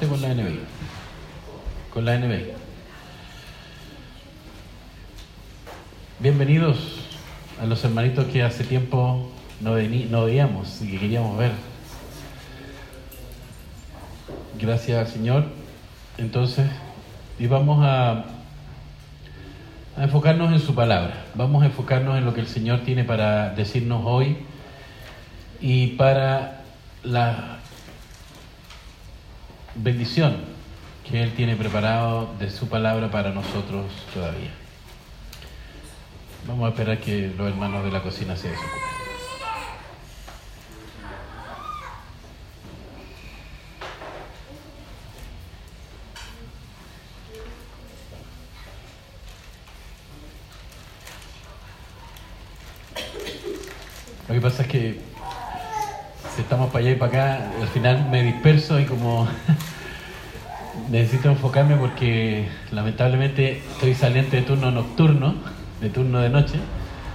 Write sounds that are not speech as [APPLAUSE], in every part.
Con la NBI. Con la NBI. Bienvenidos a los hermanitos que hace tiempo no, no veíamos y que queríamos ver. Gracias Señor. Entonces, y vamos a enfocarnos en su palabra. Vamos a enfocarnos en lo que el Señor tiene para decirnos hoy y para la bendición que Él tiene preparado de su palabra para nosotros todavía. Vamos a esperar que los hermanos de la cocina se desocupen. Lo que pasa es que si estamos para allá y para acá, al final me necesito enfocarme porque lamentablemente estoy saliente de turno nocturno, de turno de noche,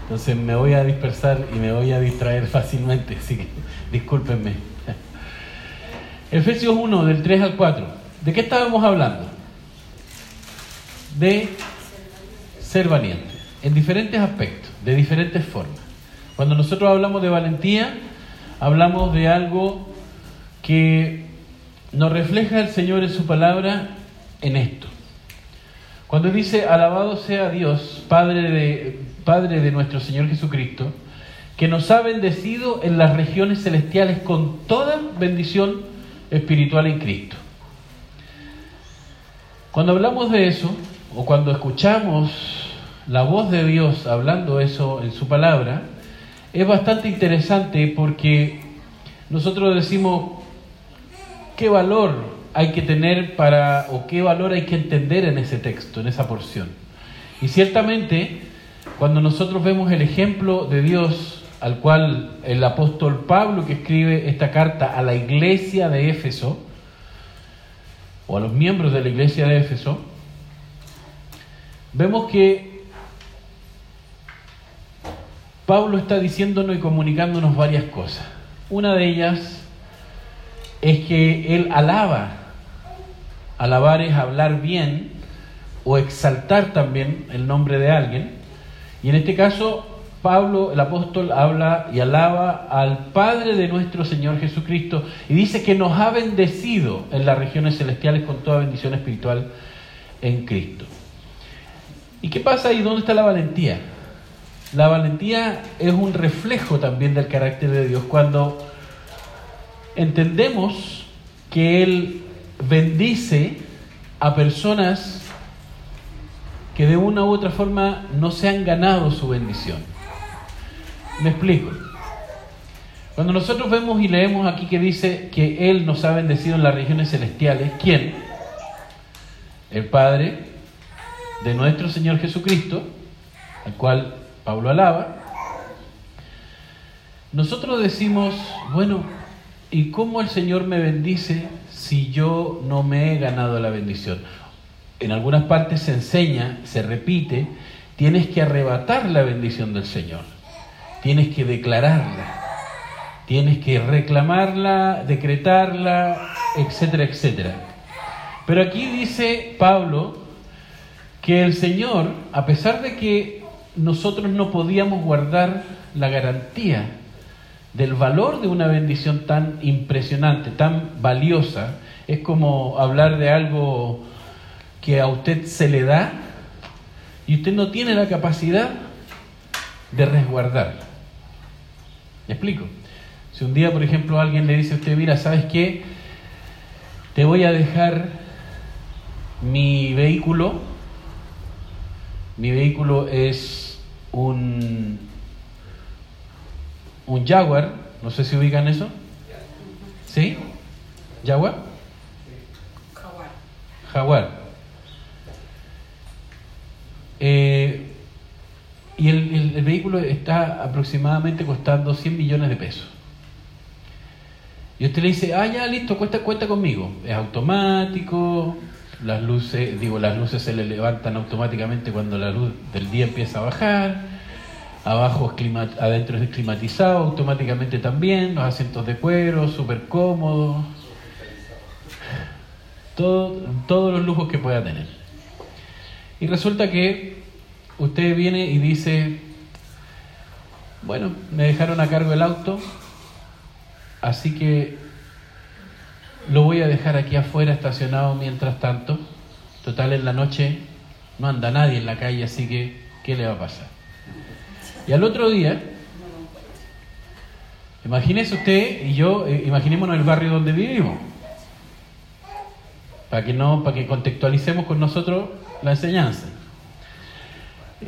entonces me voy a dispersar y me voy a distraer fácilmente, así que [LAUGHS] discúlpenme. Efesios 1, del 3 al 4. ¿De qué estábamos hablando? De ser valiente, en diferentes aspectos, de diferentes formas. Cuando nosotros hablamos de valentía, hablamos de algo que nos refleja el Señor en su palabra en esto. Cuando dice, alabado sea Dios, Padre de, Padre de nuestro Señor Jesucristo, que nos ha bendecido en las regiones celestiales con toda bendición espiritual en Cristo. Cuando hablamos de eso, o cuando escuchamos la voz de Dios hablando eso en su palabra, es bastante interesante porque nosotros decimos qué valor hay que tener para, o qué valor hay que entender en ese texto, en esa porción. Y ciertamente, cuando nosotros vemos el ejemplo de Dios al cual el apóstol Pablo que escribe esta carta a la iglesia de Éfeso, o a los miembros de la iglesia de Éfeso, vemos que Pablo está diciéndonos y comunicándonos varias cosas. Una de ellas es que él alaba. Alabar es hablar bien o exaltar también el nombre de alguien. Y en este caso, Pablo, el apóstol, habla y alaba al Padre de nuestro Señor Jesucristo y dice que nos ha bendecido en las regiones celestiales con toda bendición espiritual en Cristo. ¿Y qué pasa ahí? ¿Dónde está la valentía? La valentía es un reflejo también del carácter de Dios. Cuando entendemos que Él bendice a personas que de una u otra forma no se han ganado su bendición. Me explico. Cuando nosotros vemos y leemos aquí que dice que Él nos ha bendecido en las regiones celestiales, ¿quién? El Padre de nuestro Señor Jesucristo, al cual Pablo alaba, nosotros decimos, bueno, ¿y cómo el Señor me bendice si yo no me he ganado la bendición? En algunas partes se enseña, se repite, tienes que arrebatar la bendición del Señor, tienes que declararla, tienes que reclamarla, decretarla, etcétera, etcétera. Pero aquí dice Pablo que el Señor, a pesar de que nosotros no podíamos guardar la garantía del valor de una bendición tan impresionante, tan valiosa. Es como hablar de algo que a usted se le da y usted no tiene la capacidad de resguardar. ¿Me explico? Si un día, por ejemplo, alguien le dice a usted, mira, ¿sabes qué? Te voy a dejar mi vehículo mi vehículo es un, un Jaguar, no sé si ubican eso. ¿Sí? ¿Jaguar? Jaguar. Jaguar. Eh, y el, el, vehículo está aproximadamente costando 100 millones de pesos. Y usted le dice, ah, ya, listo, cuenta, cuenta conmigo. Es automático, las luces, digo, las luces se le levantan automáticamente cuando la luz del día empieza a bajar, abajo es adentro es climatizado automáticamente también, los asientos de cuero, súper cómodos. todo, todos los lujos que pueda tener. Y resulta que usted viene y dice, bueno, me dejaron a cargo el auto, así que lo voy a dejar aquí afuera estacionado mientras tanto. Total, en la noche no anda nadie en la calle, así que, ¿qué le va a pasar? Y al otro día, imagínese usted y yo, eh, imaginémonos el barrio donde vivimos, para que, no, para que contextualicemos con nosotros la enseñanza.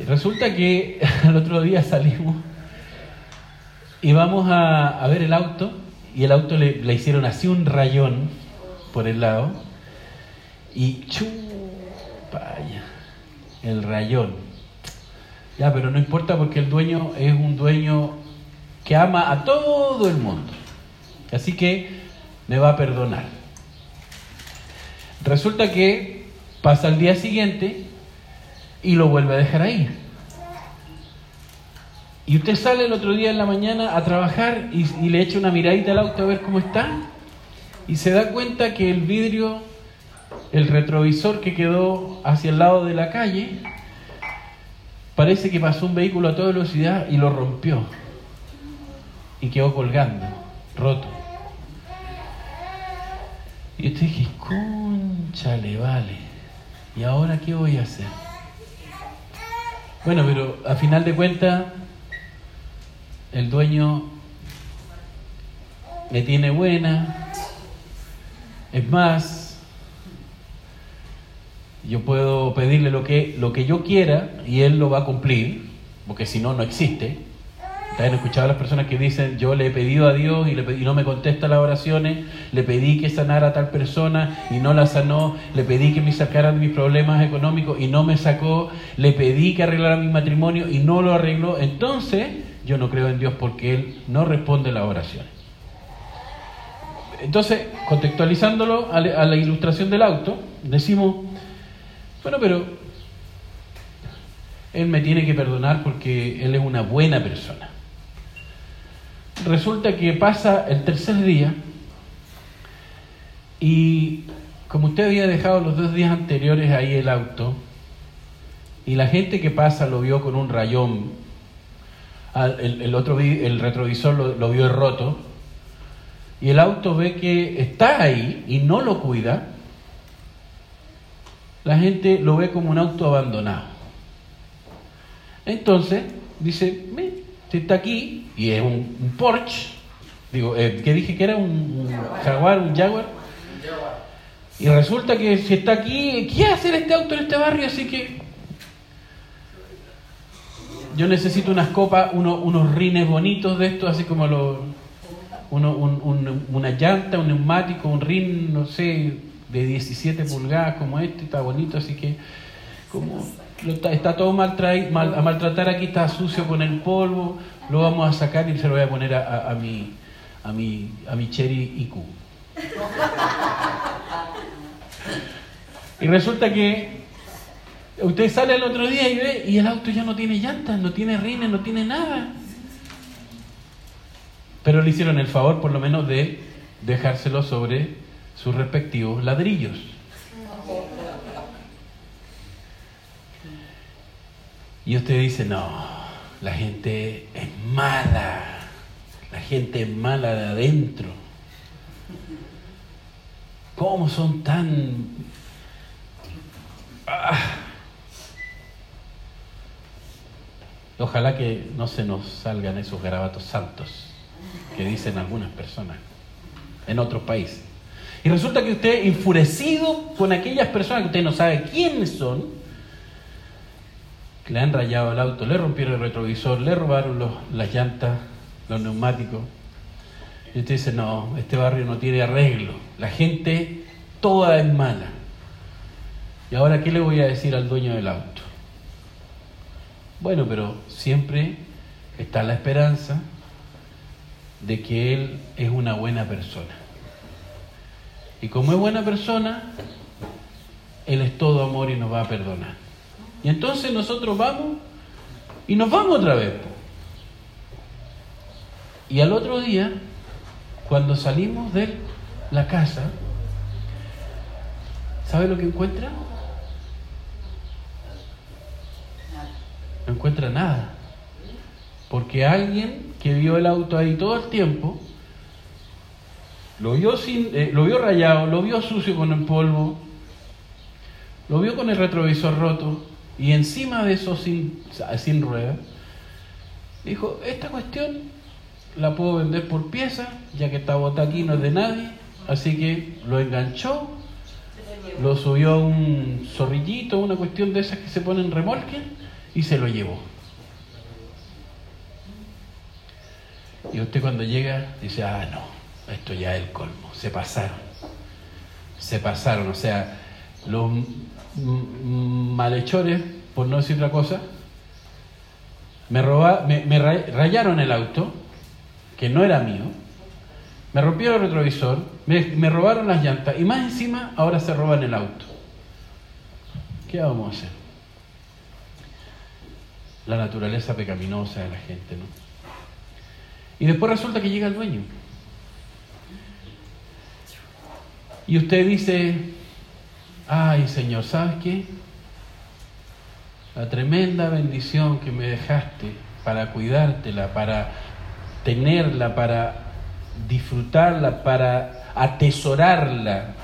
Resulta que [LAUGHS] al otro día salimos y vamos a, ver el auto y el auto le, le, hicieron así un rayón por el lado y chu, vaya, el rayón. Ya, pero no importa porque el dueño es un dueño que ama a todo el mundo. Así que me va a perdonar. Resulta que pasa el día siguiente y lo vuelve a dejar ahí. Y usted sale el otro día en la mañana a trabajar y, y, le echa una miradita al auto a ver cómo está. Y se da cuenta que el vidrio, el retrovisor que quedó hacia el lado de la calle, parece que pasó un vehículo a toda velocidad y lo rompió. Y quedó colgando, roto. Y usted dice, conchale, vale. ¿Y ahora qué voy a hacer? Bueno, pero a final de cuentas, el dueño me tiene buena. Es más, yo puedo pedirle lo que, lo que yo quiera y él lo va a cumplir, porque si no, no existe. También escuchado a las personas que dicen, yo le he pedido a Dios y, le y, no me contesta las oraciones, le pedí que sanara a tal persona y no la sanó, le pedí que me sacara de mis problemas económicos y no me sacó, le pedí que arreglara mi matrimonio y no lo arregló. Entonces, yo no creo en Dios porque Él no responde las oraciones. Entonces, contextualizándolo a la ilustración del auto, decimos, bueno, pero Él me tiene que perdonar porque Él es una buena persona. Resulta que pasa el tercer día y como usted había dejado los dos días anteriores ahí el auto y la gente que pasa lo vio con un rayón, el, otro el retrovisor lo vio roto y el auto ve que está ahí y no lo cuida, la gente lo ve como un auto abandonado. Entonces dice, si está aquí y es un, Porsche, digo, eh, ¿qué dije que era? ¿Un, Jaguar, un Jaguar? Y resulta que si está aquí, ¿qué hace este auto en este barrio? Así que yo necesito unas copas, unos rines bonitos de estos, así como los, una llanta, un neumático, un rin, no sé, de 17 pulgadas como este, está bonito, así que como está, todo mal, mal, a maltratar aquí, está sucio con el polvo, lo vamos a sacar y se lo voy a poner a, a, mi, a, mi, a mi Cherry IQ. Y resulta que usted sale el otro día y ve y el auto ya no tiene llantas, no tiene rines, no tiene nada. Pero le hicieron el favor por lo menos de dejárselo sobre sus respectivos ladrillos. Y usted dice, no, la gente es mala, la gente es mala de adentro. ¿Cómo son tan... Ah. Ojalá que no se nos salgan esos garabatos santos que dicen algunas personas en otros países. Y resulta que usted, enfurecido con aquellas personas que usted no sabe quiénes son, le han rayado el auto, le rompieron el retrovisor, le robaron las llantas, los neumáticos. Y usted dice, no, este barrio no tiene arreglo, la gente toda es mala. ¿Y ahora qué le voy a decir al dueño del auto? Bueno, pero siempre está la esperanza de que él es una buena persona. Y como es buena persona, él es todo amor y nos va a perdonar. Y entonces nosotros vamos y nos vamos otra vez. Y al otro día, cuando salimos de la casa, ¿Sabe lo que encuentra? No encuentra nada. Porque alguien que vio el auto ahí todo el tiempo, lo vio, sin, eh, lo vio rayado, lo vio sucio con el polvo, lo vio con el retrovisor roto y encima de eso sin, sin rueda, dijo, esta cuestión la puedo vender por pieza, ya que esta bota aquí no es de nadie, así que lo enganchó, lo subió a un zorrillito, una cuestión de esas que se ponen remolque y se lo llevó. Y usted cuando llega dice, ah, no, esto ya es el colmo, se pasaron, se pasaron, o sea, los malhechores, por no decir otra cosa, me, roba, me, rayaron el auto, que no era mío, me rompieron el retrovisor, me, me, robaron las llantas y más encima ahora se roban el auto. ¿Qué vamos a hacer? La naturaleza pecaminosa de la gente, ¿no? Y después resulta que llega el dueño. Y usted dice, ay Señor, ¿sabes qué? La tremenda bendición que me dejaste para cuidártela, para tenerla, para disfrutarla, para atesorarla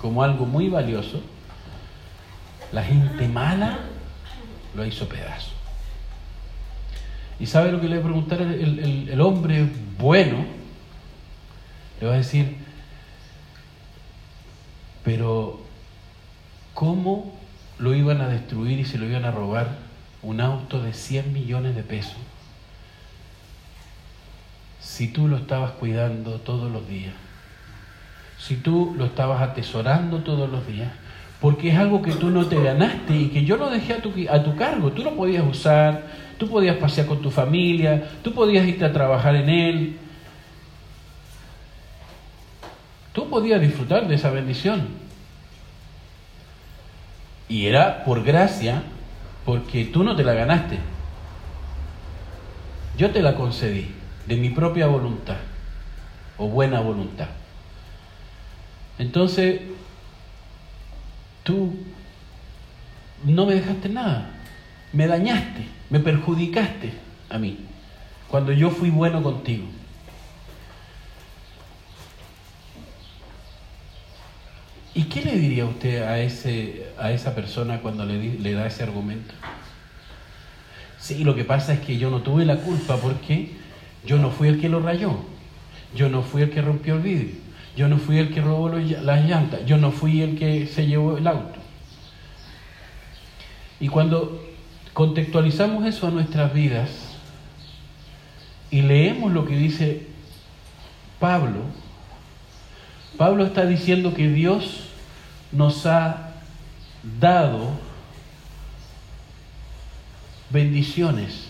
como algo muy valioso, la gente mala lo hizo pedazo. ¿Y sabe lo que le va a preguntar el, hombre bueno? Le va a decir, pero ¿cómo lo iban a destruir y se lo iban a robar un auto de 100 millones de pesos? Si tú lo estabas cuidando todos los días, si tú lo estabas atesorando todos los días, porque es algo que tú no te ganaste y que yo lo dejé a tu, a tu cargo, tú lo podías usar, Tú podías pasear con tu familia, tú podías irte a trabajar en él. Tú podías disfrutar de esa bendición. Y era por gracia, porque tú no te la ganaste. Yo te la concedí de mi propia voluntad o buena voluntad. Entonces, tú no me dejaste nada, me dañaste me perjudicaste a mí cuando yo fui bueno contigo. ¿Y qué le diría usted a, ese, a esa persona cuando le, da ese argumento? Sí, lo que pasa es que yo no tuve la culpa porque yo no fui el que lo rayó, yo no fui el que rompió el vidrio, yo no fui el que robó las llantas, yo no fui el que se llevó el auto. Y cuando contextualizamos eso a nuestras vidas y leemos lo que dice Pablo, Pablo está diciendo que Dios nos ha dado bendiciones.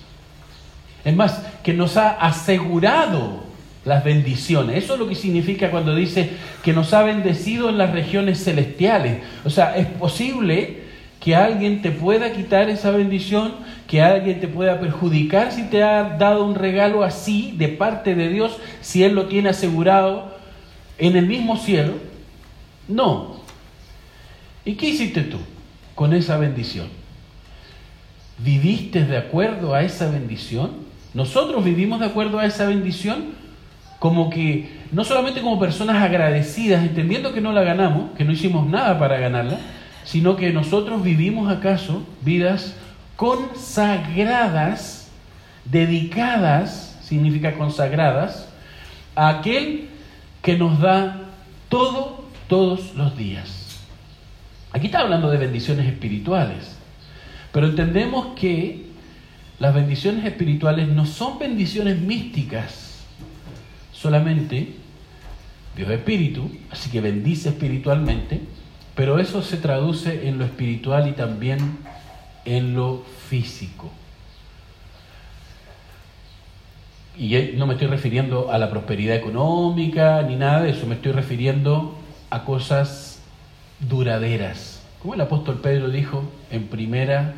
Es más, que nos ha asegurado las bendiciones. Eso es lo que significa cuando dice que nos ha bendecido en las regiones celestiales. O sea, es posible que alguien te pueda quitar esa bendición, que alguien te pueda perjudicar si te ha dado un regalo así de parte de Dios, si Él lo tiene asegurado en el mismo cielo. No. ¿Y qué hiciste tú con esa bendición? ¿Viviste de acuerdo a esa bendición? Nosotros vivimos de acuerdo a esa bendición como que no solamente como personas agradecidas, entendiendo que no la ganamos, que no hicimos nada para ganarla, sino que nosotros vivimos acaso vidas consagradas, dedicadas, significa consagradas, a aquel que nos da todo todos los días. Aquí está hablando de bendiciones espirituales, pero entendemos que las bendiciones espirituales no son bendiciones místicas, solamente Dios es espíritu, así que bendice espiritualmente, pero eso se traduce en lo espiritual y también en lo físico. Y no me estoy refiriendo a la prosperidad económica ni nada de eso, me estoy refiriendo a cosas duraderas. Como el apóstol Pedro dijo en primera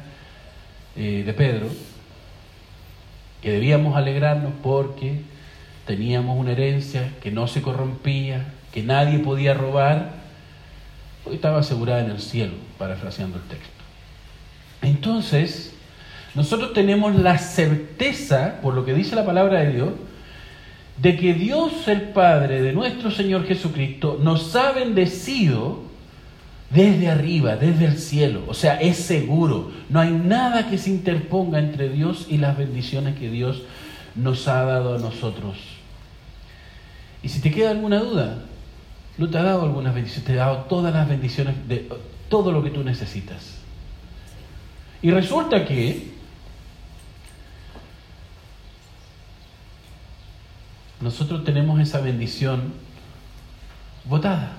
eh, de Pedro, que debíamos alegrarnos porque teníamos una herencia que no se corrompía, que nadie podía robar porque estaba asegurada en el cielo, parafraseando el texto. Entonces, nosotros tenemos la certeza, por lo que dice la palabra de Dios, de que Dios el Padre de nuestro Señor Jesucristo nos ha bendecido desde arriba, desde el cielo. O sea, es seguro. No hay nada que se interponga entre Dios y las bendiciones que Dios nos ha dado a nosotros. Y si te queda alguna duda, no te ha dado algunas bendiciones, te ha dado todas las bendiciones de todo lo que tú necesitas. Y resulta que nosotros tenemos esa bendición votada.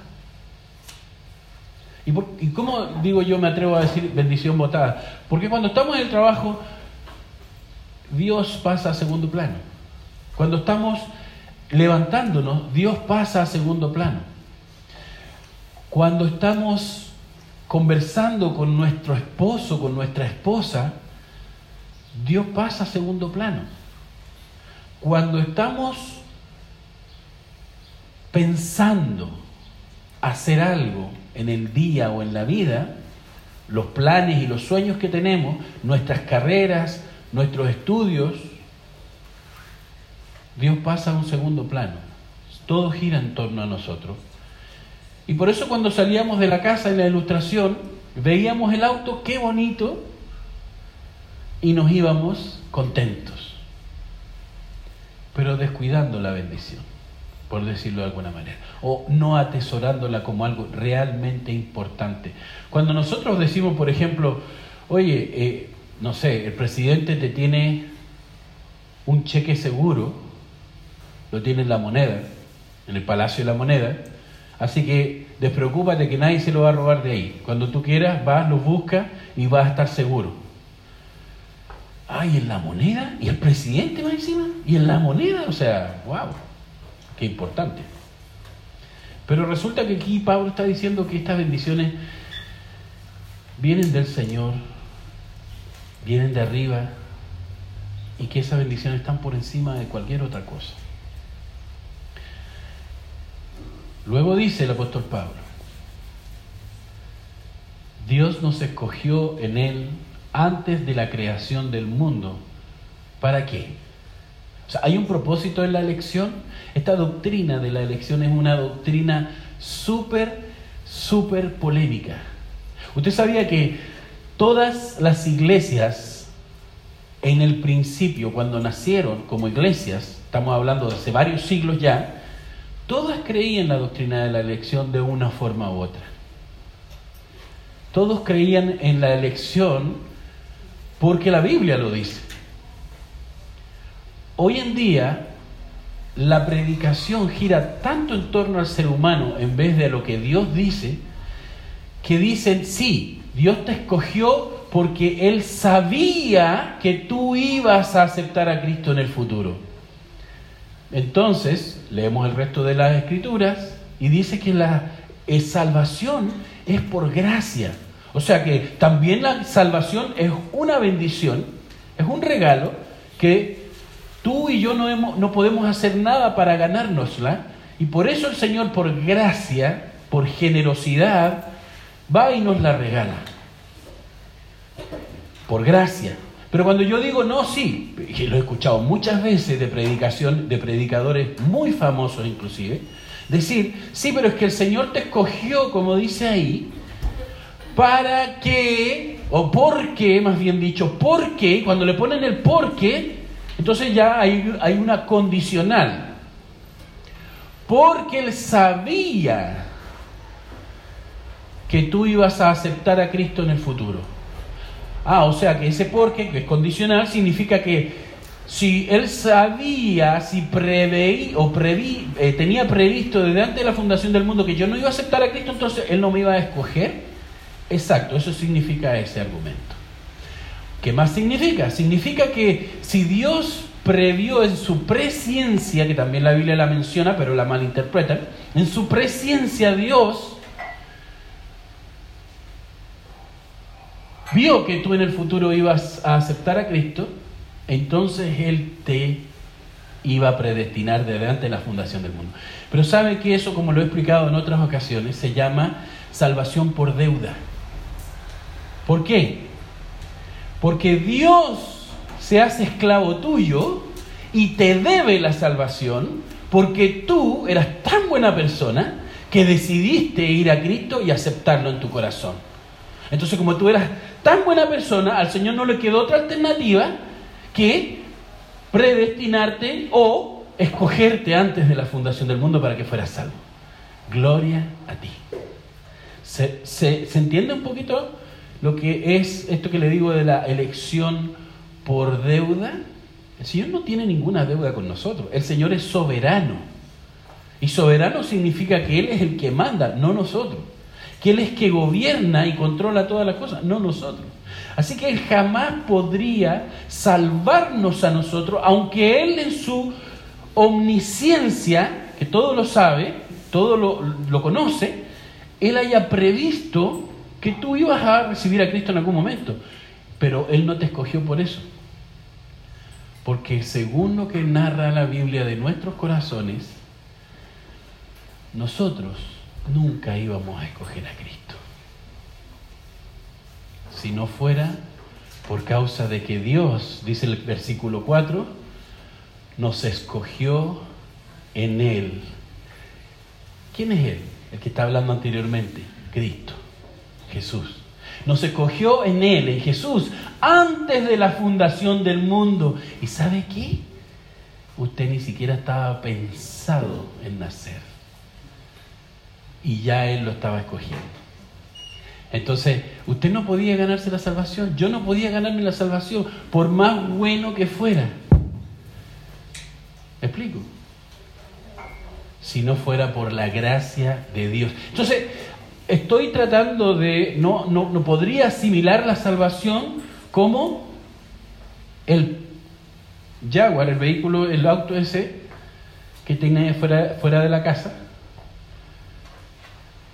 ¿Y, por, ¿Y, cómo digo yo me atrevo a decir bendición votada? Porque cuando estamos en el trabajo, Dios pasa a segundo plano. Cuando estamos levantándonos, Dios pasa a segundo plano. Cuando estamos conversando con nuestro esposo, con nuestra esposa, Dios pasa a segundo plano. Cuando estamos pensando hacer algo en el día o en la vida, los planes y los sueños que tenemos, nuestras carreras, nuestros estudios, Dios pasa a un segundo plano. Todo gira en torno a nosotros. Y por eso cuando salíamos de la casa en la ilustración, veíamos el auto, qué bonito, y nos íbamos contentos, pero descuidando la bendición, por decirlo de alguna manera, o no atesorándola como algo realmente importante. Cuando nosotros decimos, por ejemplo, oye, eh, no sé, el presidente te tiene un cheque seguro, lo tiene en la moneda, en el Palacio de la Moneda, Así que despreocúpate que nadie se lo va a robar de ahí. Cuando tú quieras, vas, lo buscas y vas a estar seguro. Ay, en la moneda, y el presidente va encima, y en la moneda, o sea, wow, qué importante. Pero resulta que aquí Pablo está diciendo que estas bendiciones vienen del Señor, vienen de arriba, y que esas bendiciones están por encima de cualquier otra cosa. Luego dice el apóstol Pablo, Dios nos escogió en Él antes de la creación del mundo. ¿Para qué? Hay un propósito en la elección. Esta doctrina de la elección es una doctrina súper, súper polémica. Usted sabía que todas las iglesias, en el principio, cuando nacieron como iglesias, estamos hablando de hace varios siglos ya, Todas creían la doctrina de la elección de una forma u otra. Todos creían en la elección porque la Biblia lo dice. Hoy en día la predicación gira tanto en torno al ser humano en vez de lo que Dios dice, que dicen, sí, Dios te escogió porque Él sabía que tú ibas a aceptar a Cristo en el futuro. Entonces, leemos el resto de las escrituras y dice que la salvación es por gracia. O sea que también la salvación es una bendición, es un regalo que tú y yo no, hemos, no podemos hacer nada para ganárnosla. Y por eso el Señor, por gracia, por generosidad, va y nos la regala. Por gracia. Pero cuando yo digo no, sí, y lo he escuchado muchas veces de predicación, de predicadores muy famosos inclusive, decir, sí, pero es que el Señor te escogió, como dice ahí, para que, o porque, más bien dicho, porque, cuando le ponen el porque, entonces ya hay, hay una condicional. Porque Él sabía que tú ibas a aceptar a Cristo en el futuro. Ah, o sea que ese porque, que es condicional, significa que si él sabía, si preveí o preví, eh, tenía previsto desde antes de la fundación del mundo que yo no iba a aceptar a Cristo, entonces él no me iba a escoger. Exacto, eso significa ese argumento. ¿Qué más significa? Significa que si Dios previó en su presciencia, que también la Biblia la menciona, pero la malinterpreta, en su presciencia Dios vio que tú en el futuro ibas a aceptar a Cristo, entonces Él te iba a predestinar desde antes de la fundación del mundo. Pero sabe que eso, como lo he explicado en otras ocasiones, se llama salvación por deuda. ¿Por qué? Porque Dios se hace esclavo tuyo y te debe la salvación porque tú eras tan buena persona que decidiste ir a Cristo y aceptarlo en tu corazón. Entonces, como tú eras tan buena persona, al Señor no le quedó otra alternativa que predestinarte o escogerte antes de la fundación del mundo para que fueras salvo. Gloria a ti. ¿Se, se entiende un poquito lo que es esto que le digo de la elección por deuda? El Señor no tiene ninguna deuda con nosotros. El Señor es soberano. Y soberano significa que Él es el que manda, no nosotros que Él es que gobierna y controla todas las cosas, no nosotros. Así que Él jamás podría salvarnos a nosotros, aunque Él en su omnisciencia, que todo lo sabe, todo lo, lo conoce, Él haya previsto que tú ibas a recibir a Cristo en algún momento. Pero Él no te escogió por eso. Porque según lo que narra la Biblia de nuestros corazones, nosotros nunca íbamos a escoger a Cristo. Si no fuera por causa de que Dios, dice el versículo 4, nos escogió en Él. ¿Quién es Él? El que está hablando anteriormente. Cristo, Jesús. Nos escogió en Él, en Jesús, antes de la fundación del mundo. ¿Y sabe qué? Usted ni siquiera estaba pensado en nacer y ya Él lo estaba escogiendo. Entonces, usted no podía ganarse la salvación, yo no podía ganarme la salvación, por más bueno que fuera. ¿Me explico? Si no fuera por la gracia de Dios. Entonces, estoy tratando de, no, no, no podría asimilar la salvación como el Jaguar, el vehículo, el auto ese que tiene fuera, fuera de la casa,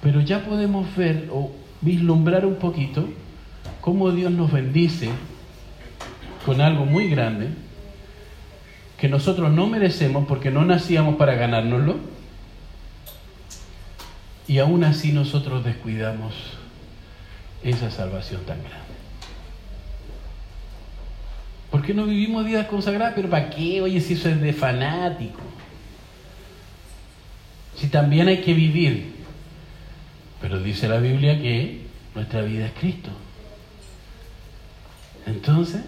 pero ya podemos ver o vislumbrar un poquito cómo Dios nos bendice con algo muy grande que nosotros no merecemos porque no nacíamos para ganárnoslo y aún así nosotros descuidamos esa salvación tan grande. ¿Por qué no vivimos vidas consagradas? Pero ¿para qué? Oye, si eso es de fanático. Si también hay que vivir pero dice la Biblia que nuestra vida es Cristo. Entonces,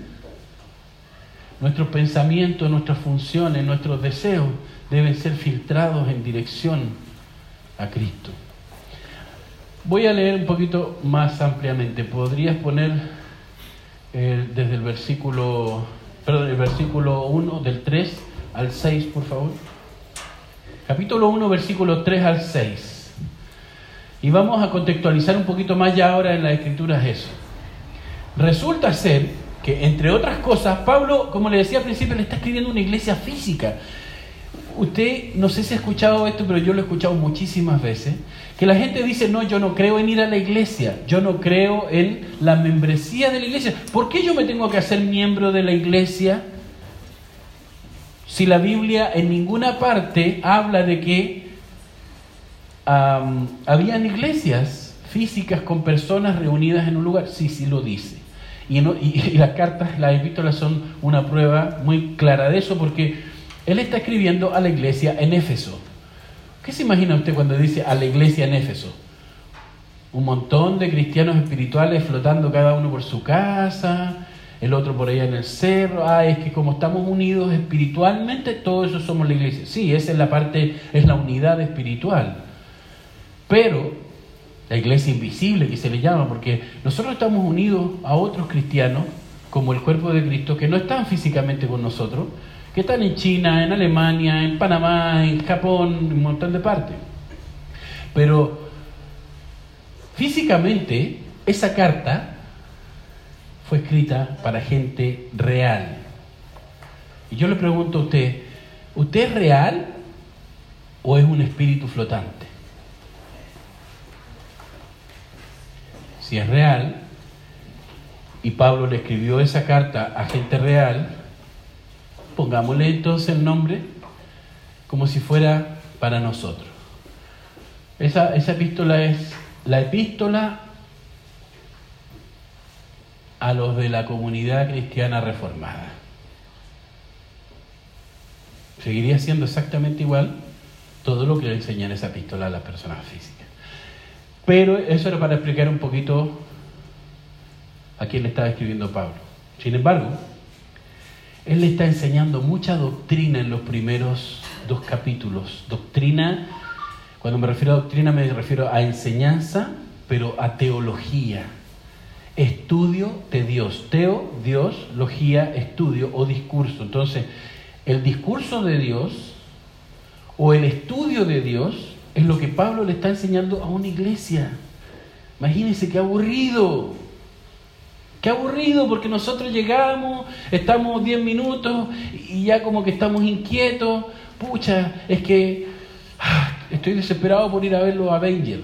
nuestros pensamientos, nuestras funciones, nuestros deseos deben ser filtrados en dirección a Cristo. Voy a leer un poquito más ampliamente. ¿Podrías poner eh, desde el versículo, perdón, el versículo 1 del 3 al 6, por favor? Capítulo 1, versículo 3 al 6. Y vamos a contextualizar un poquito más ya ahora en las escrituras eso. Resulta ser que, entre otras cosas, Pablo, como le decía al principio, le está escribiendo una iglesia física. Usted, no sé si ha escuchado esto, pero yo lo he escuchado muchísimas veces, que la gente dice, no, yo no creo en ir a la iglesia, yo no creo en la membresía de la iglesia. ¿Por qué yo me tengo que hacer miembro de la iglesia si la Biblia en ninguna parte habla de que habían iglesias físicas con personas reunidas en un lugar. Sí, sí lo dice. Y, y, las cartas, las epístolas son una prueba muy clara de eso porque él está escribiendo a la iglesia en Éfeso. ¿Qué se imagina usted cuando dice a la iglesia en Éfeso? Un montón de cristianos espirituales flotando cada uno por su casa, el otro por allá en el cerro. Ah, es que como estamos unidos espiritualmente, todos eso somos la iglesia. Sí, esa es la parte, es la unidad espiritual. Pero la iglesia invisible que se le llama, porque nosotros estamos unidos a otros cristianos, como el cuerpo de Cristo, que no están físicamente con nosotros, que están en China, en Alemania, en Panamá, en Japón, en un montón de partes. Pero físicamente esa carta fue escrita para gente real. Y yo le pregunto a usted, ¿usted es real o es un espíritu flotante? si es real, y Pablo le escribió esa carta a gente real, pongámosle entonces el nombre como si fuera para nosotros. Esa, esa epístola es la epístola a los de la comunidad cristiana reformada. Seguiría siendo exactamente igual todo lo que le enseña en esa epístola a las personas físicas. Pero eso era para explicar un poquito a quién le estaba escribiendo Pablo. Sin embargo, él le está enseñando mucha doctrina en los primeros dos capítulos. Doctrina, cuando me refiero a doctrina me refiero a enseñanza, pero a teología. Estudio de Dios. Teo, Dios, logía, estudio o discurso. Entonces, el discurso de Dios o el estudio de Dios es lo que Pablo le está enseñando a una iglesia. Imagínense qué aburrido. Qué aburrido porque nosotros llegamos, estamos 10 minutos y ya como que estamos inquietos. Pucha, es que ah, estoy desesperado por ir a ver los Avengers.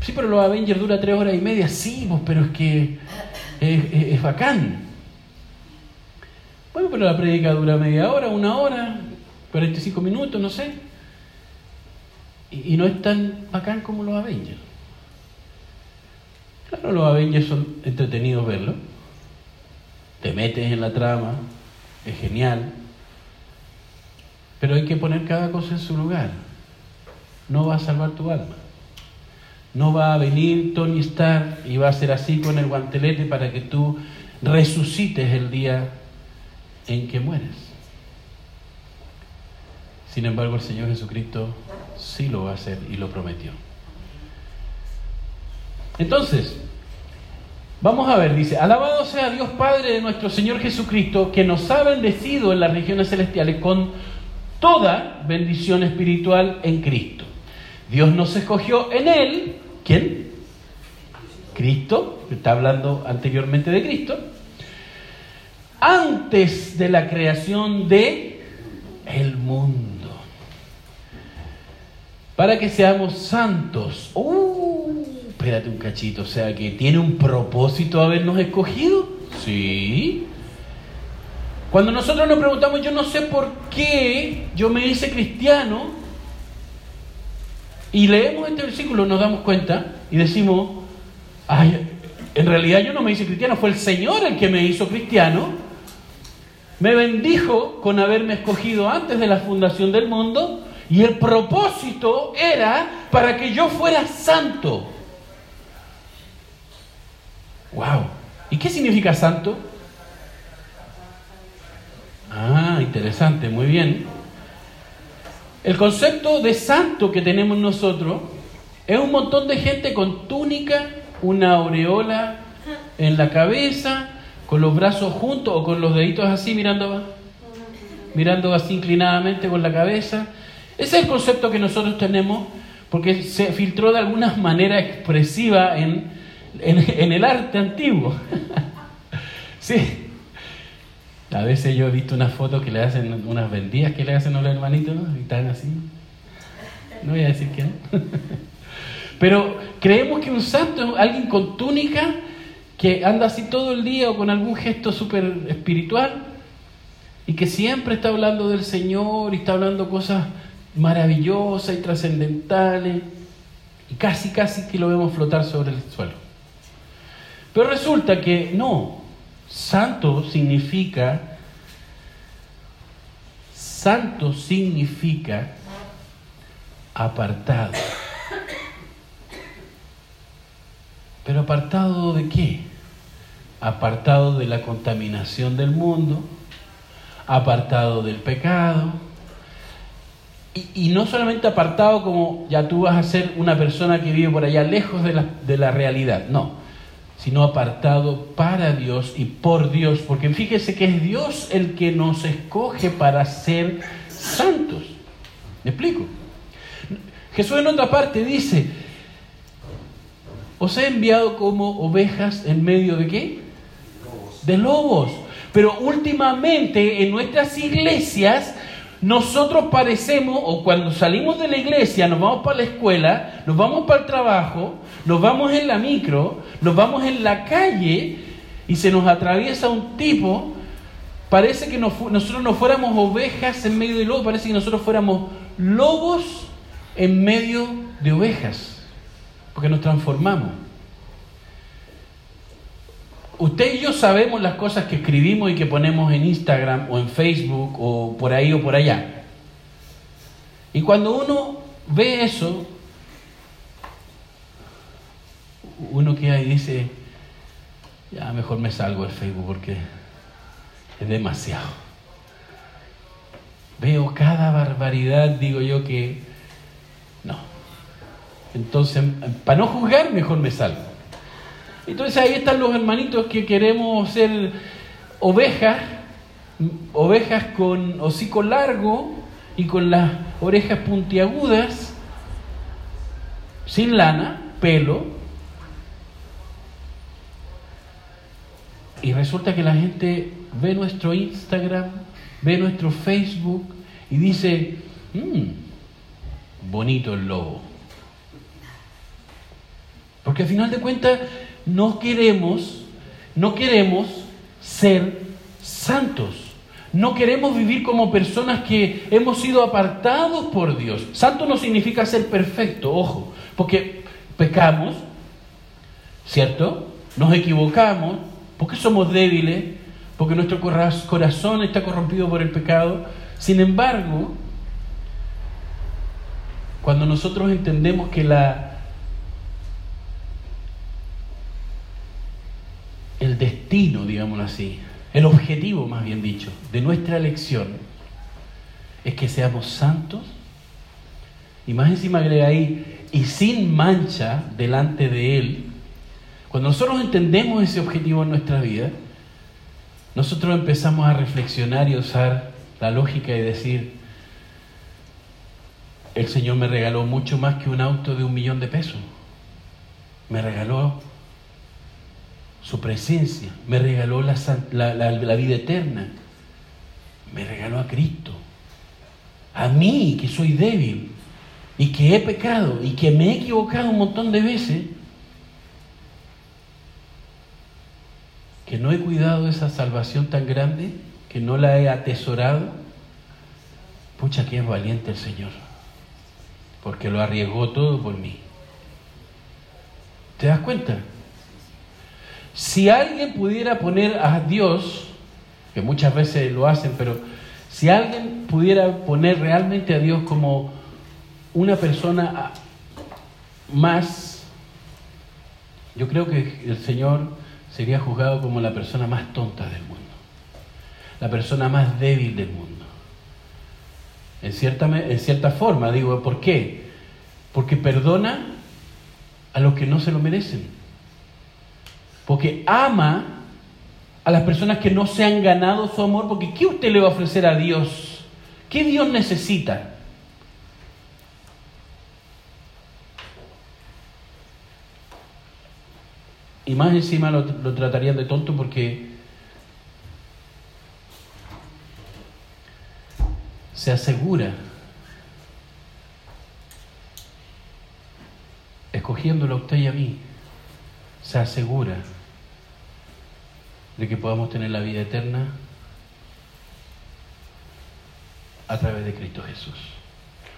Sí, pero los Avengers dura 3 horas y media. Sí, pues, pero es que es, bacán. Bueno, pero la predica dura media hora, una hora, 45 minutos, no sé. Y, y no es tan bacán como los Avengers. Claro, los Avengers son entretenidos verlo. Te metes en la trama, es genial. Pero hay que poner cada cosa en su lugar. No va a salvar tu alma. No va a venir Tony Stark y va a ser así con el guantelete para que tú resucites el día en que mueres. Sin embargo, el Señor Jesucristo sí lo va a hacer y lo prometió. Entonces, vamos a ver, dice, alabado sea Dios Padre de nuestro Señor Jesucristo, que nos ha bendecido en las regiones celestiales con toda bendición espiritual en Cristo. Dios nos escogió en Él, ¿quién? Cristo, está hablando anteriormente de Cristo, antes de la creación de el mundo para que seamos santos. Uh, espérate un cachito, o sea que tiene un propósito habernos escogido. Sí. Cuando nosotros nos preguntamos, yo no sé por qué yo me hice cristiano, y leemos este versículo, nos damos cuenta y decimos, ay, en realidad yo no me hice cristiano, fue el Señor el que me hizo cristiano, me bendijo con haberme escogido antes de la fundación del mundo, y el propósito era para que yo fuera santo. ¡Wow! ¿Y qué significa santo? Ah, interesante, muy bien. El concepto de santo que tenemos nosotros es un montón de gente con túnica, una aureola en la cabeza, con los brazos juntos o con los deditos así mirando, mirando así inclinadamente con la cabeza ese es el concepto que nosotros tenemos porque se filtró de alguna manera expresiva en, en, el arte antiguo. [LAUGHS] sí. A veces yo he visto unas fotos que le hacen, unas vendidas que le hacen a los hermanitos y están así. No voy a decir quién. [LAUGHS] Pero creemos que un santo es alguien con túnica que anda así todo el día o con algún gesto súper espiritual y que siempre está hablando del Señor y está hablando cosas maravillosas y trascendentales, y casi, casi que lo vemos flotar sobre el suelo. Pero resulta que no, santo significa, santo significa apartado. Pero apartado de qué? Apartado de la contaminación del mundo, apartado del pecado, y, no solamente apartado como ya tú vas a ser una persona que vive por allá lejos de la, de la realidad, no, sino apartado para Dios y por Dios, porque fíjese que es Dios el que nos escoge para ser santos. ¿Me explico? Jesús en otra parte dice, os he enviado como ovejas en medio de qué? De lobos. Pero últimamente en nuestras iglesias nosotros parecemos, o cuando salimos de la iglesia, nos vamos para la escuela, nos vamos para el trabajo, nos vamos en la micro, nos vamos en la calle y se nos atraviesa un tipo, parece que nosotros no fuéramos ovejas en medio de lobos, parece que nosotros fuéramos lobos en medio de ovejas. porque nos transformamos. Usted y yo sabemos las cosas que escribimos y que ponemos en Instagram o en Facebook o por ahí o por allá. Y cuando uno ve eso, uno queda y dice, ya mejor me salgo del Facebook porque es demasiado. Veo cada barbaridad, digo yo que no. Entonces, para no juzgar, mejor me salgo. Entonces ahí están los hermanitos que queremos ser ovejas, ovejas con hocico largo y con las orejas puntiagudas, sin lana, pelo. Y resulta que la gente ve nuestro Instagram, ve nuestro Facebook y dice, mmm, bonito el lobo. Porque al final de cuentas no queremos, no queremos ser santos. No queremos vivir como personas que hemos sido apartados por Dios. Santo no significa ser perfecto, ojo, porque pecamos, ¿cierto? Nos equivocamos, porque somos débiles, porque nuestro corazón está corrompido por el pecado. Sin embargo, cuando nosotros entendemos que la el destino, digámoslo así, el objetivo, más bien dicho, de nuestra elección es que seamos santos. Y más encima agrega ahí, y sin mancha delante de Él. Cuando nosotros entendemos ese objetivo en nuestra vida, nosotros empezamos a reflexionar y usar la lógica y decir, el Señor me regaló mucho más que un auto de un millón de pesos. Me regaló su presencia, me regaló la, vida eterna, me regaló a Cristo, a mí que soy débil y que he pecado y que me he equivocado un montón de veces, que no he cuidado esa salvación tan grande, que no la he atesorado, pucha que es valiente el Señor, porque lo arriesgó todo por mí. ¿Te das cuenta? Si alguien pudiera poner a Dios, que muchas veces lo hacen, pero si alguien pudiera poner realmente a Dios como una persona más, yo creo que el Señor sería juzgado como la persona más tonta del mundo, la persona más débil del mundo. En cierta, en cierta forma, digo, ¿por qué? Porque perdona a los que no se lo merecen. Porque ama a las personas que no se han ganado su amor, porque ¿qué usted le va a ofrecer a Dios? ¿Qué Dios necesita? Y más encima lo, tratarían de tonto porque se asegura, escogiéndolo a usted y a mí, se asegura de que podamos tener la vida eterna a través de Cristo Jesús.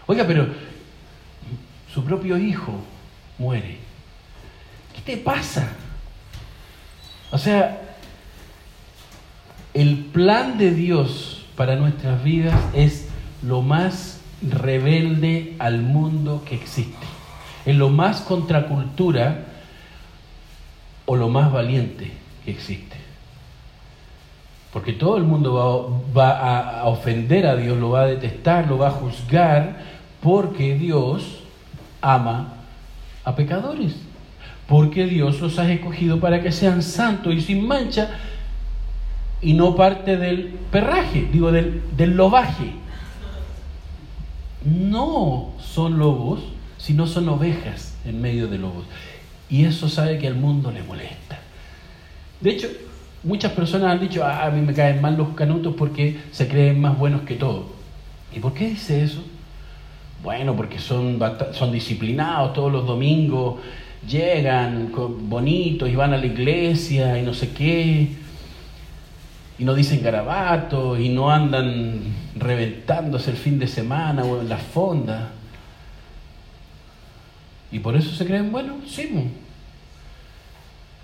Oiga, pero su propio hijo muere. ¿Qué te pasa? O sea, el plan de Dios para nuestras vidas es lo más rebelde al mundo que existe. Es lo más contracultura o lo más valiente que existe. Porque todo el mundo va, a ofender a Dios, lo va a detestar, lo va a juzgar, porque Dios ama a pecadores. Porque Dios los ha escogido para que sean santos y sin mancha y no parte del perraje, digo, del, del lobaje. No son lobos, sino son ovejas en medio de lobos. Y eso sabe que al mundo le molesta. De hecho, Muchas personas han dicho, ah, a mí me caen mal los canutos porque se creen más buenos que todo. ¿Y por qué dice eso? Bueno, porque son, son disciplinados todos los domingos, llegan bonitos y van a la iglesia y no sé qué, y no dicen garabatos y no andan reventándose el fin de semana o en las fondas. Y por eso se creen, bueno, sí.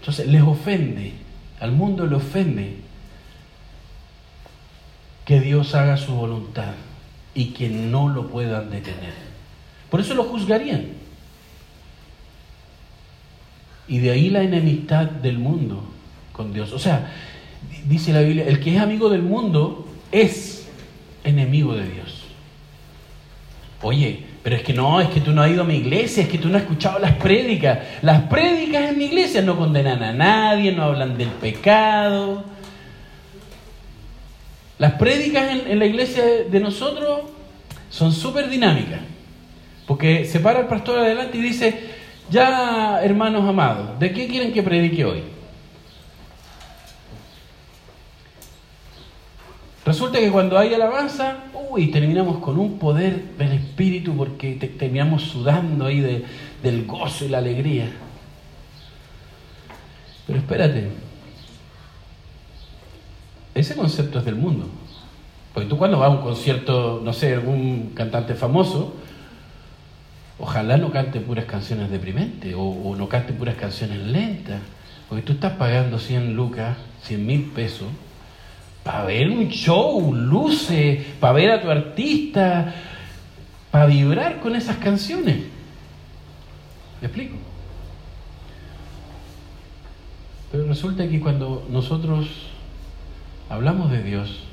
Entonces les ofende, al mundo le ofende que Dios haga su voluntad y que no lo puedan detener. Por eso lo juzgarían. Y de ahí la enemistad del mundo con Dios. O sea, dice la Biblia, el que es amigo del mundo es enemigo de Dios. Oye, pero es que no, es que tú no has ido a mi iglesia, es que tú no has escuchado las prédicas. Las prédicas en mi iglesia no condenan a nadie, no hablan del pecado. Las prédicas en, la iglesia de nosotros son súper dinámicas, porque se para el pastor adelante y dice, ya hermanos amados, ¿de qué quieren que predique hoy? Resulta que cuando hay alabanza, uy, terminamos con un poder del Espíritu porque terminamos sudando ahí del gozo y la alegría. Pero espérate, ese concepto es del mundo. Porque tú cuando vas a un concierto, no sé, algún cantante famoso, ojalá no cante puras canciones deprimentes o, o no cante puras canciones lentas. Porque tú estás pagando 100 lucas, 100 mil pesos para ver un show, luce, para ver a tu artista, para vibrar con esas canciones. ¿Me explico? Pero resulta que cuando nosotros hablamos de Dios,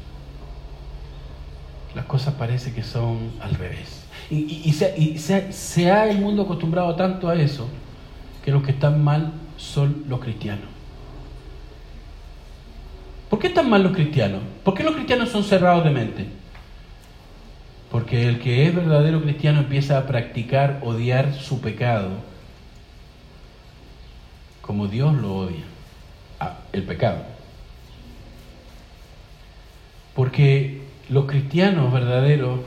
las cosas parece que son al revés. Y, se ha el mundo acostumbrado tanto a eso que los que están mal son los cristianos. ¿Por qué están mal los cristianos? ¿Por qué los cristianos son cerrados de mente? Porque el que es verdadero cristiano empieza a practicar odiar su pecado como Dios lo odia, el pecado. Porque los cristianos verdaderos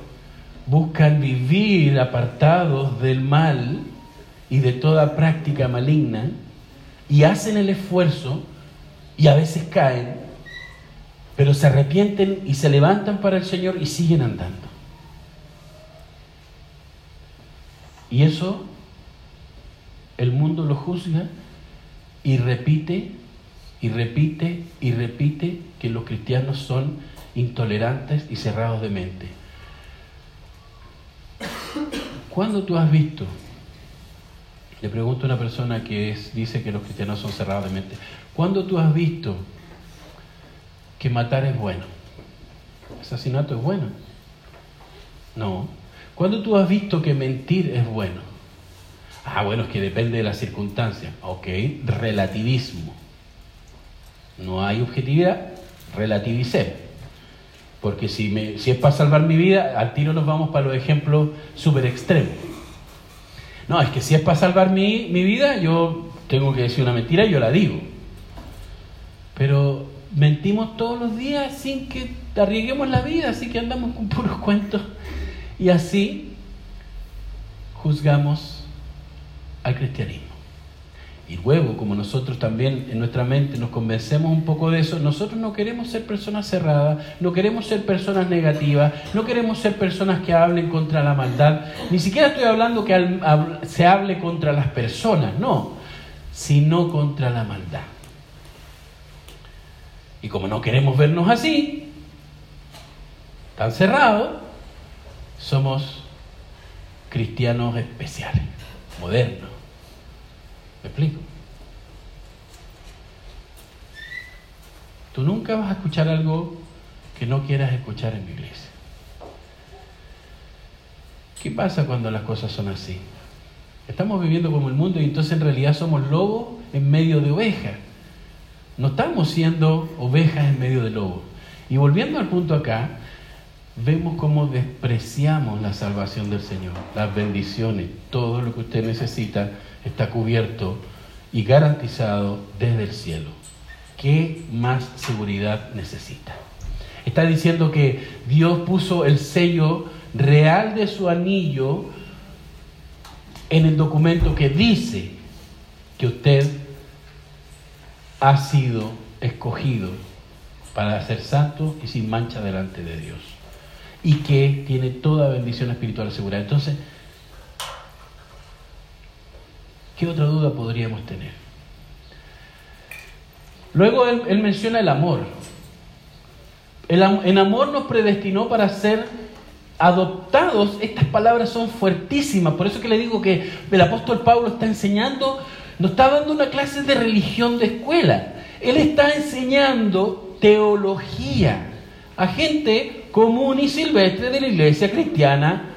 buscan vivir apartados del mal y de toda práctica maligna y hacen el esfuerzo y a veces caen pero se arrepienten y se levantan para el Señor y siguen andando. Y eso el mundo lo juzga y repite y repite y repite que los cristianos son intolerantes y cerrados de mente. ¿Cuándo tú has visto? Le pregunto a una persona que dice que los cristianos son cerrados de mente. ¿Cuándo tú has visto que matar es bueno. Asesinato es bueno. No. ¿Cuándo tú has visto que mentir es bueno? Ah, bueno, es que depende de las circunstancias. Ok, relativismo. No hay objetividad, relativicemos. Porque si, si es para salvar mi vida, al tiro nos vamos para los ejemplos súper extremos. No, es que si es para salvar mi, mi vida, yo tengo que decir una mentira y yo la digo. Pero mentimos todos los días sin que arriesguemos la vida, así que andamos con puros cuentos. Y así juzgamos al cristianismo. Y luego, como nosotros también en nuestra mente nos convencemos un poco de eso, nosotros no queremos ser personas cerradas, no queremos ser personas negativas, no queremos ser personas que hablen contra la maldad. Ni siquiera estoy hablando que se hable contra las personas, no, sino contra la maldad. Y como no queremos vernos así, tan cerrados, somos cristianos especiales, modernos. ¿Me explico? Tú nunca vas a escuchar algo que no quieras escuchar en mi iglesia. ¿Qué pasa cuando las cosas son así? Estamos viviendo como el mundo y entonces en realidad somos lobos en medio de ovejas. No estamos siendo ovejas en medio de lobos. Y volviendo al punto acá, vemos cómo despreciamos la salvación del Señor, las bendiciones, todo lo que usted necesita está cubierto y garantizado desde el cielo. ¿Qué más seguridad necesita? Está diciendo que Dios puso el sello real de su anillo en el documento que dice que usted ha sido escogido para ser santo y sin mancha delante de Dios. Y que tiene toda bendición espiritual asegurada. Entonces, ¿Qué otra duda podríamos tener? Luego él, menciona el amor. El, el amor nos predestinó para ser adoptados. Estas palabras son fuertísimas. Por eso que le digo que el apóstol Pablo está enseñando, no está dando una clase de religión de escuela. Él está enseñando teología a gente común y silvestre de la iglesia cristiana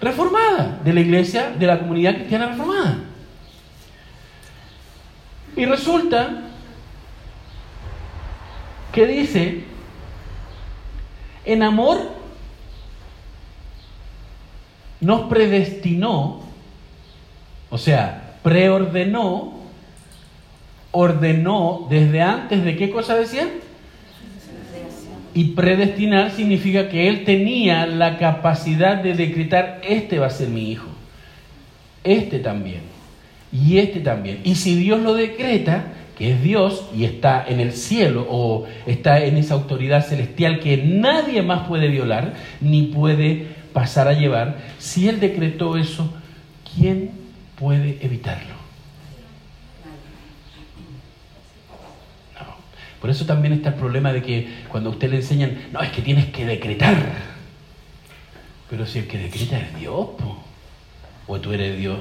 reformada, de la iglesia, de la comunidad cristiana reformada. Y resulta que dice, en amor nos predestinó, o sea, preordenó, ordenó desde antes de qué cosa decía? Y predestinar significa que él tenía la capacidad de decretar, este va a ser mi hijo, este también, y este también. Y si Dios lo decreta, que es Dios y está en el cielo o está en esa autoridad celestial que nadie más puede violar ni puede pasar a llevar, si Él decretó eso, ¿quién puede evitarlo? Por eso también está el problema de que cuando a usted le enseñan, no, es que tienes que decretar. Pero si el que decreta es Dios, o tú eres Dios.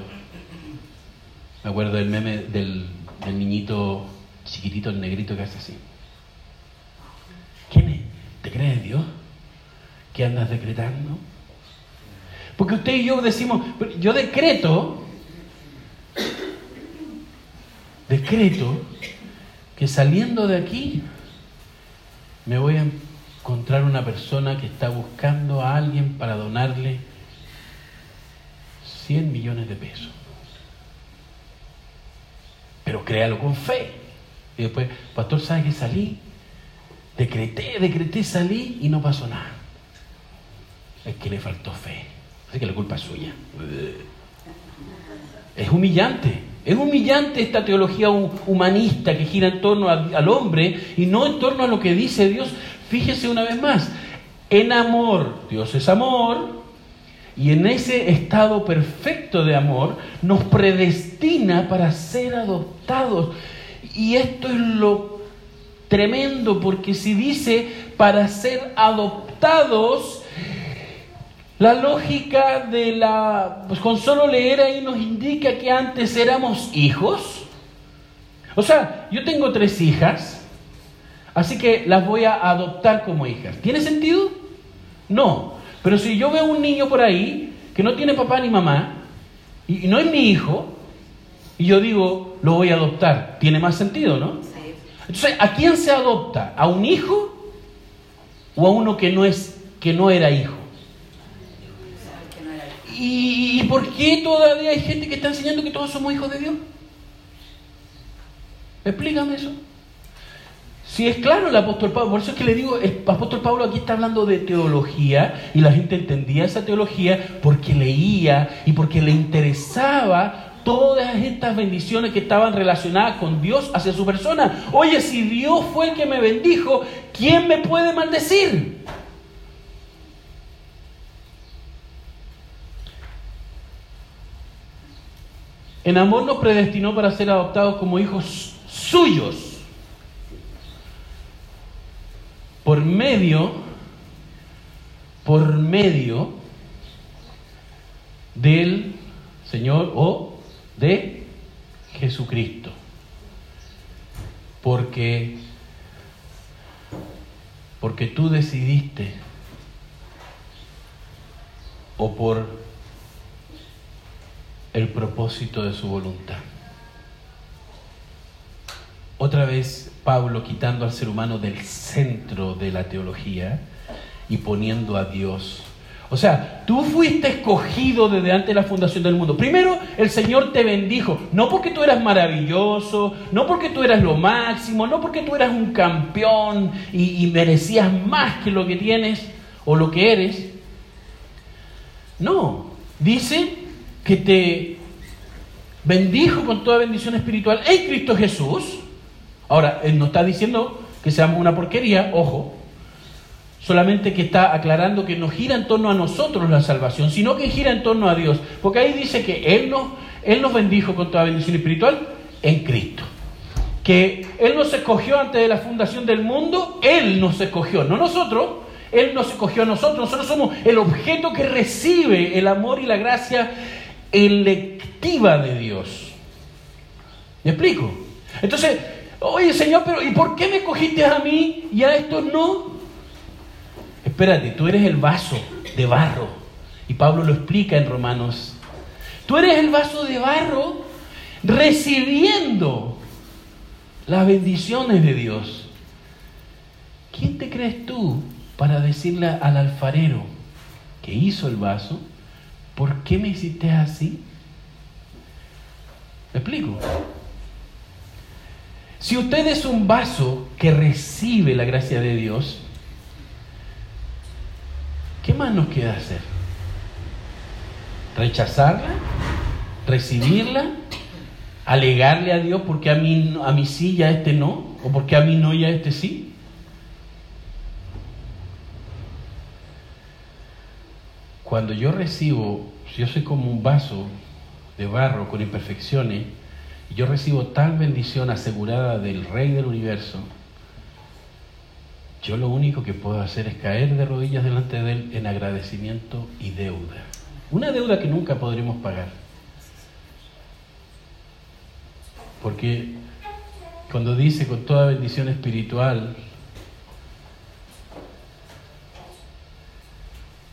Me acuerdo del meme del, niñito chiquitito, el negrito que hace así. ¿Quién es? ¿Te crees Dios? ¿Qué andas decretando? Porque usted y yo decimos, yo decreto, decreto que saliendo de aquí me voy a encontrar una persona que está buscando a alguien para donarle 100 millones de pesos. Pero créalo con fe. Y después, pastor, ¿sabe que salí? Decreté, decreté, salí y no pasó nada. Es que le faltó fe. Así que la culpa es suya. Es humillante. Es humillante esta teología humanista que gira en torno al hombre y no en torno a lo que dice Dios. Fíjese una vez más, en amor, Dios es amor, y en ese estado perfecto de amor nos predestina para ser adoptados. Y esto es lo tremendo, porque si dice para ser adoptados, la lógica de la... Pues con solo leer ahí nos indica que antes éramos hijos. O sea, yo tengo tres hijas, así que las voy a adoptar como hijas. ¿Tiene sentido? No. Pero si yo veo un niño por ahí que no tiene papá ni mamá, y, no es mi hijo, y yo digo, lo voy a adoptar, tiene más sentido, ¿no? Entonces, ¿a quién se adopta? ¿A un hijo o a uno que no, es, que no era hijo? ¿Y, por qué todavía hay gente que está enseñando que todos somos hijos de Dios? Explícame eso. Si es claro el apóstol Pablo, por eso es que le digo, el apóstol Pablo aquí está hablando de teología y la gente entendía esa teología porque leía y porque le interesaba todas estas bendiciones que estaban relacionadas con Dios hacia su persona. Oye, si Dios fue el que me bendijo, ¿quién me puede maldecir? En amor nos predestinó para ser adoptados como hijos suyos. Por medio, por medio del Señor o de Jesucristo. Porque, porque tú decidiste o por el propósito de su voluntad. Otra vez Pablo quitando al ser humano del centro de la teología y poniendo a Dios. O sea, tú fuiste escogido desde antes de la fundación del mundo. Primero, el Señor te bendijo, no porque tú eras maravilloso, no porque tú eras lo máximo, no porque tú eras un campeón y, y merecías más que lo que tienes o lo que eres. No, dice que te bendijo con toda bendición espiritual en Cristo Jesús. Ahora, Él no está diciendo que seamos una porquería, ojo, solamente que está aclarando que no gira en torno a nosotros la salvación, sino que gira en torno a Dios. Porque ahí dice que Él nos, Él nos bendijo con toda bendición espiritual en Cristo. Que Él nos escogió antes de la fundación del mundo, Él nos escogió, no nosotros. Él nos escogió a nosotros, nosotros somos el objeto que recibe el amor y la gracia electiva de Dios. ¿Me explico? Entonces, oye Señor, pero ¿y por qué me cogiste a mí y a estos no? Espérate, tú eres el vaso de barro. Y Pablo lo explica en Romanos. Tú eres el vaso de barro recibiendo las bendiciones de Dios. ¿Quién te crees tú para decirle al alfarero que hizo el vaso, ¿por qué me hiciste así? ¿Me explico? Si usted es un vaso que recibe la gracia de Dios, ¿qué más nos queda hacer? ¿Rechazarla? ¿Recibirla? ¿Alegarle a Dios porque a mí, a mí sí y a este no? ¿O porque a mí no y a este sí? Cuando yo recibo, yo soy como un vaso de barro con imperfecciones, yo recibo tal bendición asegurada del Rey del universo, yo lo único que puedo hacer es caer de rodillas delante de Él en agradecimiento y deuda. Una deuda que nunca podremos pagar. Porque cuando dice con toda bendición espiritual,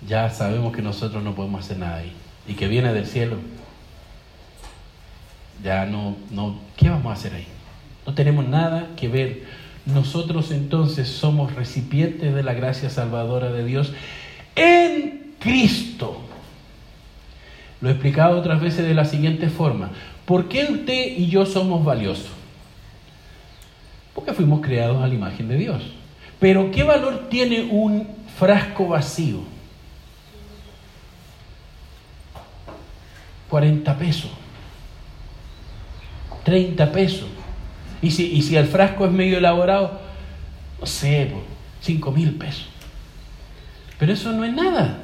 ya sabemos que nosotros no podemos hacer nada ahí y que viene del cielo. Ya no, no, ¿qué vamos a hacer ahí? No tenemos nada que ver. Nosotros entonces somos recipientes de la gracia salvadora de Dios en Cristo. Lo he explicado otras veces de la siguiente forma. ¿Por qué usted y yo somos valiosos? Porque fuimos creados a la imagen de Dios. Pero ¿qué valor tiene un frasco vacío? 40 pesos, 30 pesos. Y si, y si el frasco es medio elaborado, no sé, 5 mil pesos. Pero eso no es nada.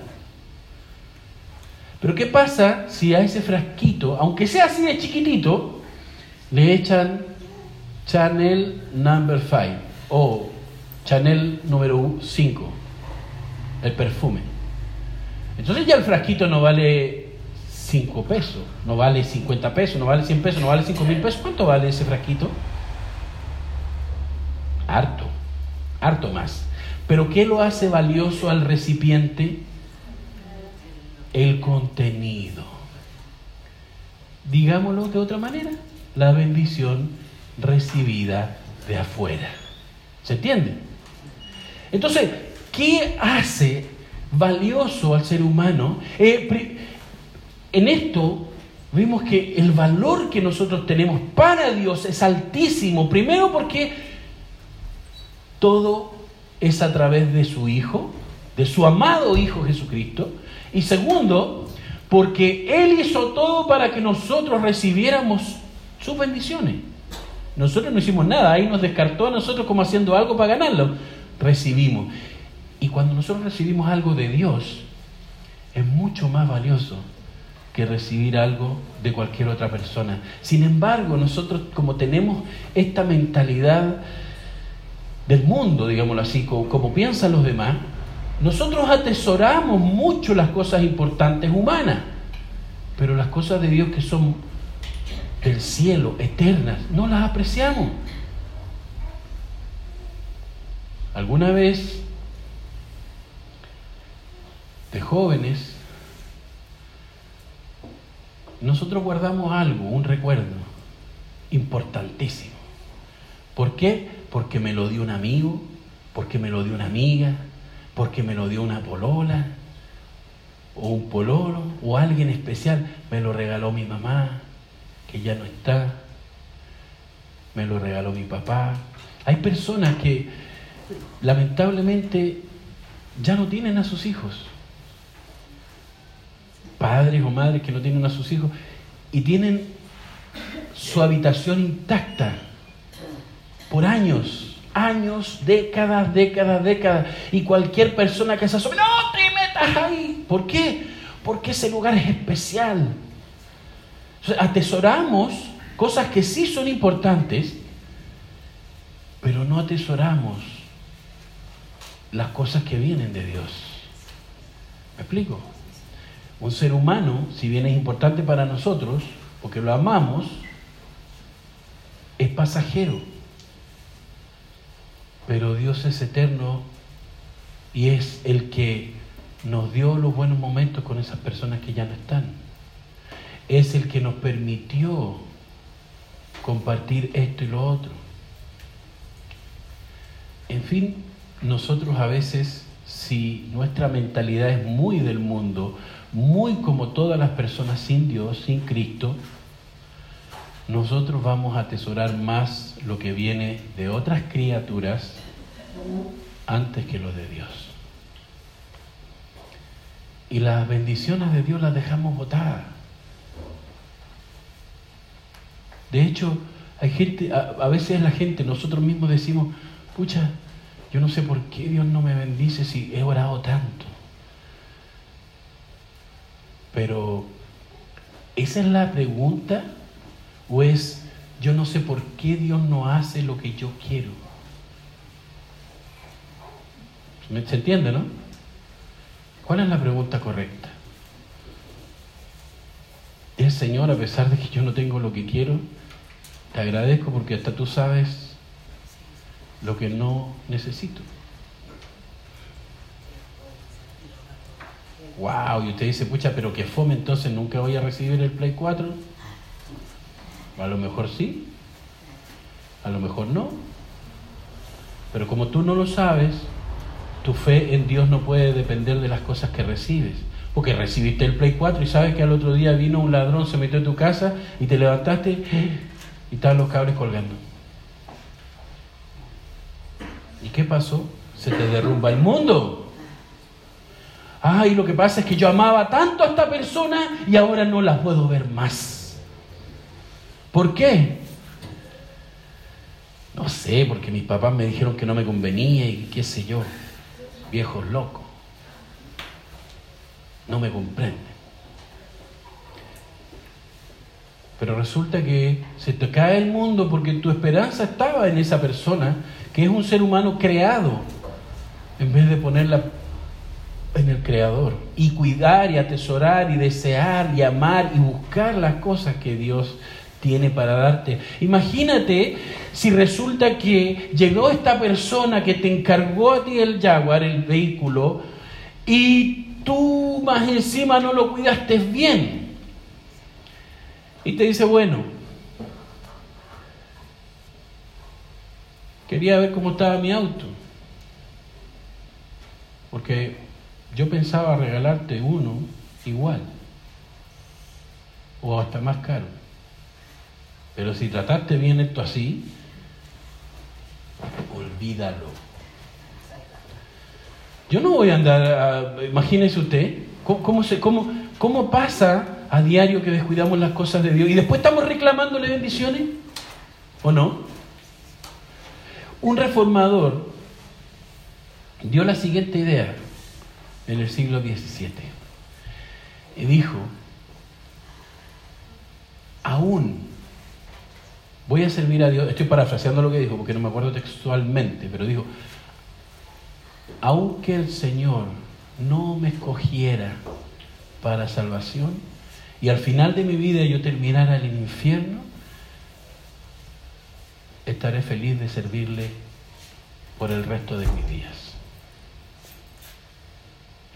Pero ¿qué pasa si a ese frasquito, aunque sea así de chiquitito, le echan Chanel number 5 o Chanel número 5, el perfume? Entonces ya el frasquito no vale 5 pesos, no vale 50 pesos, no vale 100 pesos, no vale 5 mil pesos. ¿Cuánto vale ese frasquito? Harto, harto más. Pero ¿qué lo hace valioso al recipiente? El contenido. Digámoslo de otra manera, la bendición recibida de afuera. ¿Se entiende? Entonces, ¿qué hace valioso al ser humano? Eh, en esto vemos que el valor que nosotros tenemos para Dios es altísimo. Primero porque todo es a través de su Hijo, de su amado Hijo Jesucristo. Y segundo, porque Él hizo todo para que nosotros recibiéramos sus bendiciones. Nosotros no hicimos nada, ahí nos descartó a nosotros como haciendo algo para ganarlo. Recibimos. Y cuando nosotros recibimos algo de Dios, es mucho más valioso que recibir algo de cualquier otra persona. Sin embargo, nosotros como tenemos esta mentalidad del mundo, digámoslo así, como, piensan los demás, nosotros atesoramos mucho las cosas importantes humanas, pero las cosas de Dios que son del cielo, eternas, no las apreciamos. Alguna vez, de jóvenes, nosotros guardamos algo, un recuerdo importantísimo. ¿Por qué? Porque me lo dio un amigo, porque me lo dio una amiga, porque me lo dio una polola, o un pololo, o alguien especial. Me lo regaló mi mamá, que ya no está. Me lo regaló mi papá. Hay personas que lamentablemente ya no tienen a sus hijos padres o madres que no tienen a sus hijos y tienen su habitación intacta por años, años, décadas, décadas, décadas. Y cualquier persona que se asome, no te metas ahí. ¿Por qué? Porque ese lugar es especial. atesoramos cosas que sí son importantes, pero no atesoramos las cosas que vienen de Dios. ¿Me explico? Un ser humano, si bien es importante para nosotros, porque lo amamos, es pasajero. Pero Dios es eterno y es el que nos dio los buenos momentos con esas personas que ya no están. Es el que nos permitió compartir esto y lo otro. En fin, nosotros a veces, si nuestra mentalidad es muy del mundo, muy como todas las personas sin Dios, sin Cristo, nosotros vamos a atesorar más lo que viene de otras criaturas antes que lo de Dios. Y las bendiciones de Dios las dejamos botadas. De hecho, hay gente, a, veces la gente, nosotros mismos decimos, pucha, yo no sé por qué Dios no me bendice si he orado tanto. Pero, ¿esa es la pregunta? ¿O es, yo no sé por qué Dios no hace lo que yo quiero? ¿Se entiende, no? ¿Cuál es la pregunta correcta? ¿Es Señor, a pesar de que yo no tengo lo que quiero, te agradezco porque hasta tú sabes lo que no necesito. Wow, y usted dice, pucha, pero que fome, entonces nunca voy a recibir el Play 4. A lo mejor sí, a lo mejor no. Pero como tú no lo sabes, tu fe en Dios no puede depender de las cosas que recibes. Porque recibiste el Play 4 y sabes que al otro día vino un ladrón, se metió en tu casa y te levantaste [GASPS] y estaban los cables colgando. ¿Y qué pasó? Se te derrumba el mundo. Ay, lo que pasa es que yo amaba tanto a esta persona y ahora no la puedo ver más. ¿Por qué? No sé, porque mis papás me dijeron que no me convenía y qué sé yo. Viejos locos. No me comprenden. Pero resulta que se te cae el mundo porque tu esperanza estaba en esa persona que es un ser humano creado, en vez de ponerla en el Creador y cuidar y atesorar y desear y amar y buscar las cosas que Dios tiene para darte. Imagínate si resulta que llegó esta persona que te encargó a ti el Jaguar, el vehículo, y tú más encima no lo cuidaste bien. Y te dice, bueno, Quería ver cómo estaba mi auto. Porque yo pensaba regalarte uno igual. O hasta más caro. Pero si trataste bien esto así, olvídalo. Yo no voy a andar, imagínese usted, ¿cómo, se, cómo, ¿cómo pasa a diario que descuidamos las cosas de Dios y después estamos reclamándole bendiciones? ¿O no? Un reformador dio la siguiente idea en el siglo XVII y dijo, aún voy a servir a Dios, estoy parafraseando lo que dijo porque no me acuerdo textualmente, pero dijo, aunque el Señor no me escogiera para salvación y al final de mi vida yo terminara en el infierno, estaré feliz de servirle por el resto de mis días.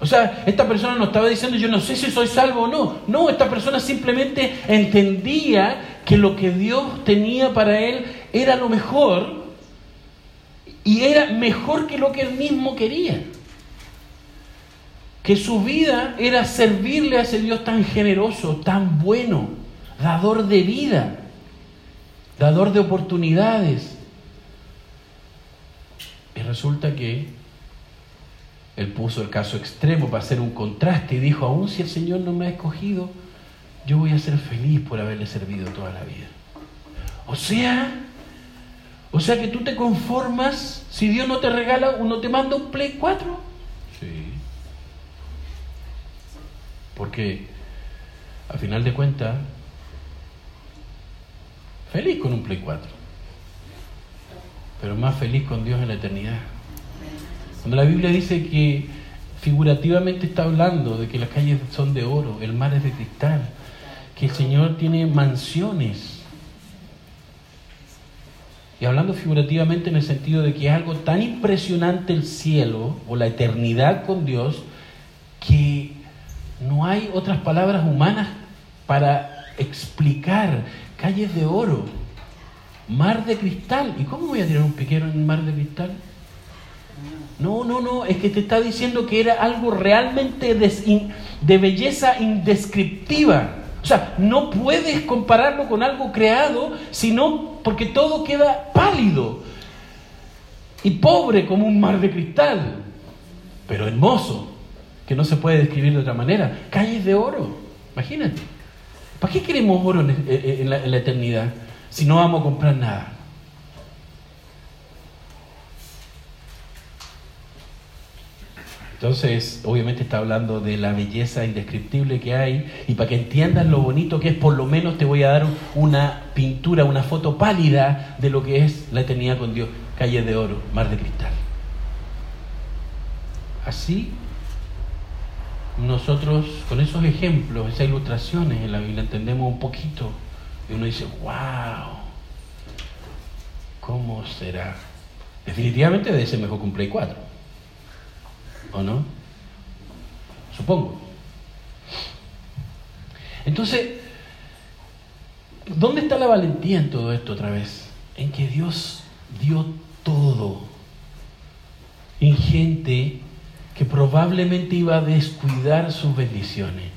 Sea, esta persona no estaba diciendo yo no sé si soy salvo o no. No, esta persona simplemente entendía que lo que Dios tenía para él era lo mejor y era mejor que lo que él mismo quería. Que su vida era servirle a ese Dios tan generoso, tan bueno, dador de vida dador de oportunidades. Y resulta que él puso el caso extremo para hacer un contraste y dijo, aún si el Señor no me ha escogido, yo voy a ser feliz por haberle servido toda la vida. O sea, o sea que tú te conformas si Dios no te regala, uno te manda un Play 4. Sí. Porque, a final de cuentas, Feliz con un Play 4. Pero más feliz con Dios en la eternidad. La Biblia dice que figurativamente está hablando de que las calles son de oro, el mar es de cristal, que el Señor tiene mansiones. Y hablando figurativamente en el sentido de que es algo tan impresionante el cielo o la eternidad con Dios que no hay otras palabras humanas para explicar calles de oro, mar de cristal. ¿Y cómo voy a tirar un piquero en mar de cristal? No, no, no, es que te está diciendo que era algo realmente de, belleza indescriptiva. O sea, no puedes compararlo con algo creado, sino porque todo queda pálido y pobre como un mar de cristal, pero hermoso, que no se puede describir de otra manera. Calles de oro, imagínate. ¿Para qué queremos oro en la eternidad si no vamos a comprar nada? Entonces, obviamente está hablando de la belleza indescriptible que hay y para que entiendas lo bonito que es, por lo menos te voy a dar una pintura, una foto pálida de lo que es la eternidad con Dios, calle de oro, mar de cristal. Así, nosotros con esos ejemplos, esas ilustraciones en la Biblia entendemos un poquito y uno dice, wow, ¿cómo será? Definitivamente debe ser mejor Play 4. ¿O no? Supongo. Entonces, ¿dónde está la valentía en todo esto otra vez? En que Dios dio todo en gente que probablemente iba a descuidar sus bendiciones.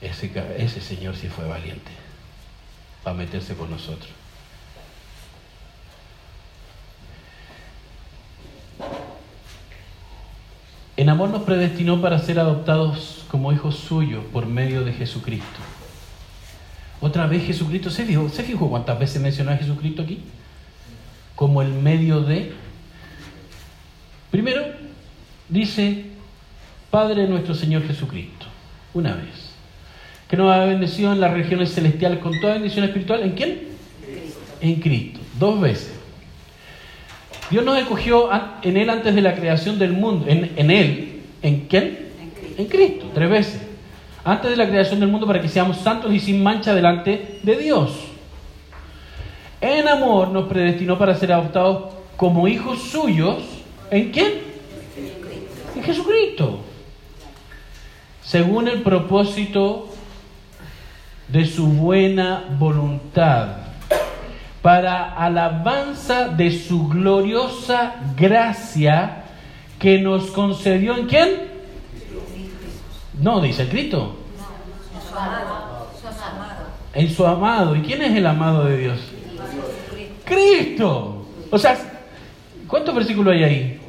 Ese, Señor sí fue valiente para meterse con nosotros. En amor nos predestinó para ser adoptados como hijos suyos por medio de Jesucristo. Otra vez Jesucristo, ¿se fijó, ¿se fijó cuántas veces mencionó a Jesucristo aquí? Como el medio de... Primero, dice, Padre nuestro Señor Jesucristo, una vez, que nos ha bendecido en las regiones celestiales con toda bendición espiritual. ¿En quién? En Cristo. Dos veces. Dios nos escogió en Él antes de la creación del mundo. ¿En, Él? ¿En quién? En Cristo. tres veces. Antes de la creación del mundo para que seamos santos y sin mancha delante de Dios. En amor nos predestinó para ser adoptados como hijos suyos. ¿En quién? En Jesucristo. Según el propósito de su buena voluntad para alabanza de su gloriosa gracia que nos concedió en quién? No, dice Cristo. En su amado. ¿Y quién es el amado de Dios? Cristo. O sea, ¿cuántos versículos hay ahí?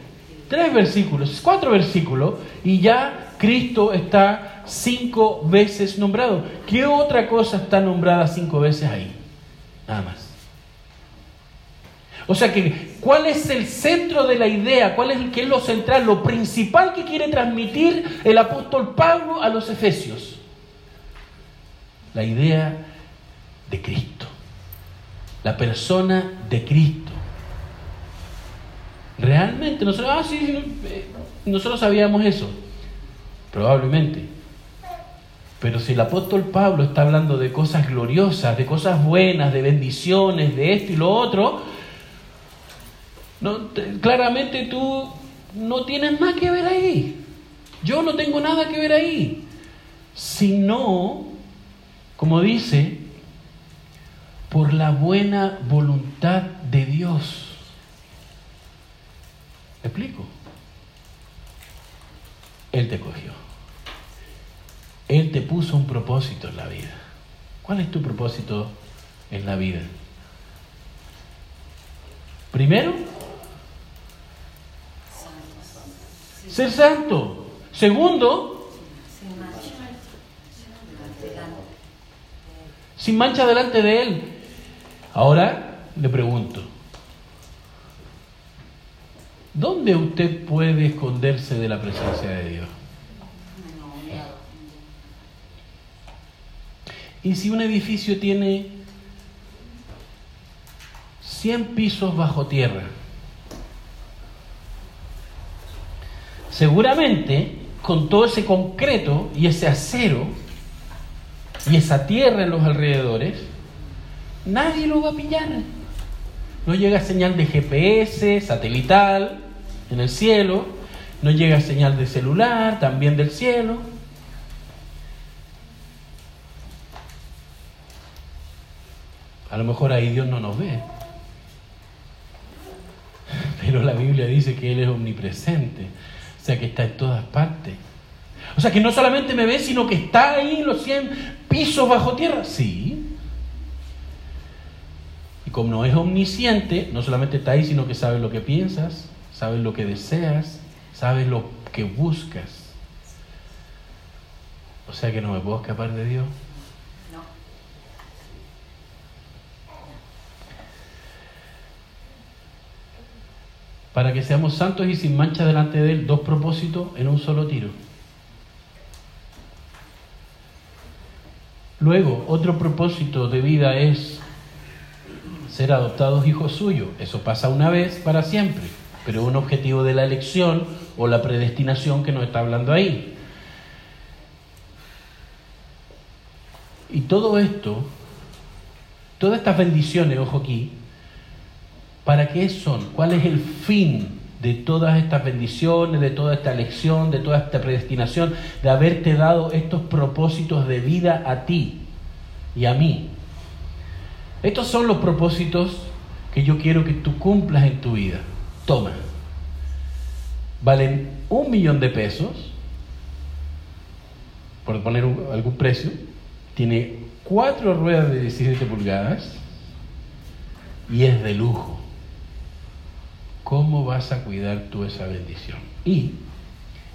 Tres versículos, cuatro versículos, y ya Cristo está cinco veces nombrado. ¿Qué otra cosa está nombrada cinco veces ahí? Nada más. O sea que, ¿cuál es el centro de la idea? ¿Cuál es, qué es lo central? Lo principal que quiere transmitir el apóstol Pablo a los efesios. La idea de Cristo. La persona de Cristo. Realmente, nosotros, ah, sí, eh, nosotros sabíamos eso. Probablemente. Pero si el apóstol Pablo está hablando de cosas gloriosas, de cosas buenas, de bendiciones, de esto y lo otro, no, claramente tú no tienes nada que ver ahí. Yo no tengo nada que ver ahí. Sino, como dice, por la buena voluntad de Dios. ¿Me explico? Él te cogió. Él te puso un propósito en la vida. ¿Cuál es tu propósito en la vida? Primero, ser santo. Segundo, sin mancha delante de Él. Ahora le pregunto, ¿dónde usted puede esconderse de la presencia de Dios? Y si un edificio tiene 100 pisos bajo tierra. Seguramente con todo ese concreto y ese acero y esa tierra en los alrededores, nadie lo va a pillar. No llega señal de GPS, satelital, en el cielo, no llega señal de celular, también del cielo. A lo mejor ahí Dios no nos ve. Pero la Biblia dice que Él es omnipresente, o sea que está en todas partes. O sea que no solamente me ve, sino que está ahí los 100 pisos bajo tierra. Sí. Y como no es omnisciente, no solamente está ahí, sino que sabe lo que piensas, sabe lo que deseas, sabe lo que buscas. O sea que no me puedo escapar de Dios. Para que seamos santos y sin mancha delante de Él, dos propósitos en un solo tiro. Luego, otro propósito de vida es ser adoptados hijos suyos. Eso pasa una vez para siempre, pero un objetivo de la elección o la predestinación que nos está hablando ahí. Y todo esto, todas estas bendiciones, ojo aquí, ¿Para qué son? ¿Cuál es el fin de todas estas bendiciones, de toda esta elección, de toda esta predestinación, de haberte dado estos propósitos de vida a ti y a mí? Estos son los propósitos que yo quiero que tú cumplas en tu vida. Toma. Valen un millón de pesos, por poner algún precio. Tiene cuatro ruedas de 17 pulgadas y es de lujo. ¿Cómo vas a cuidar tú esa bendición? Y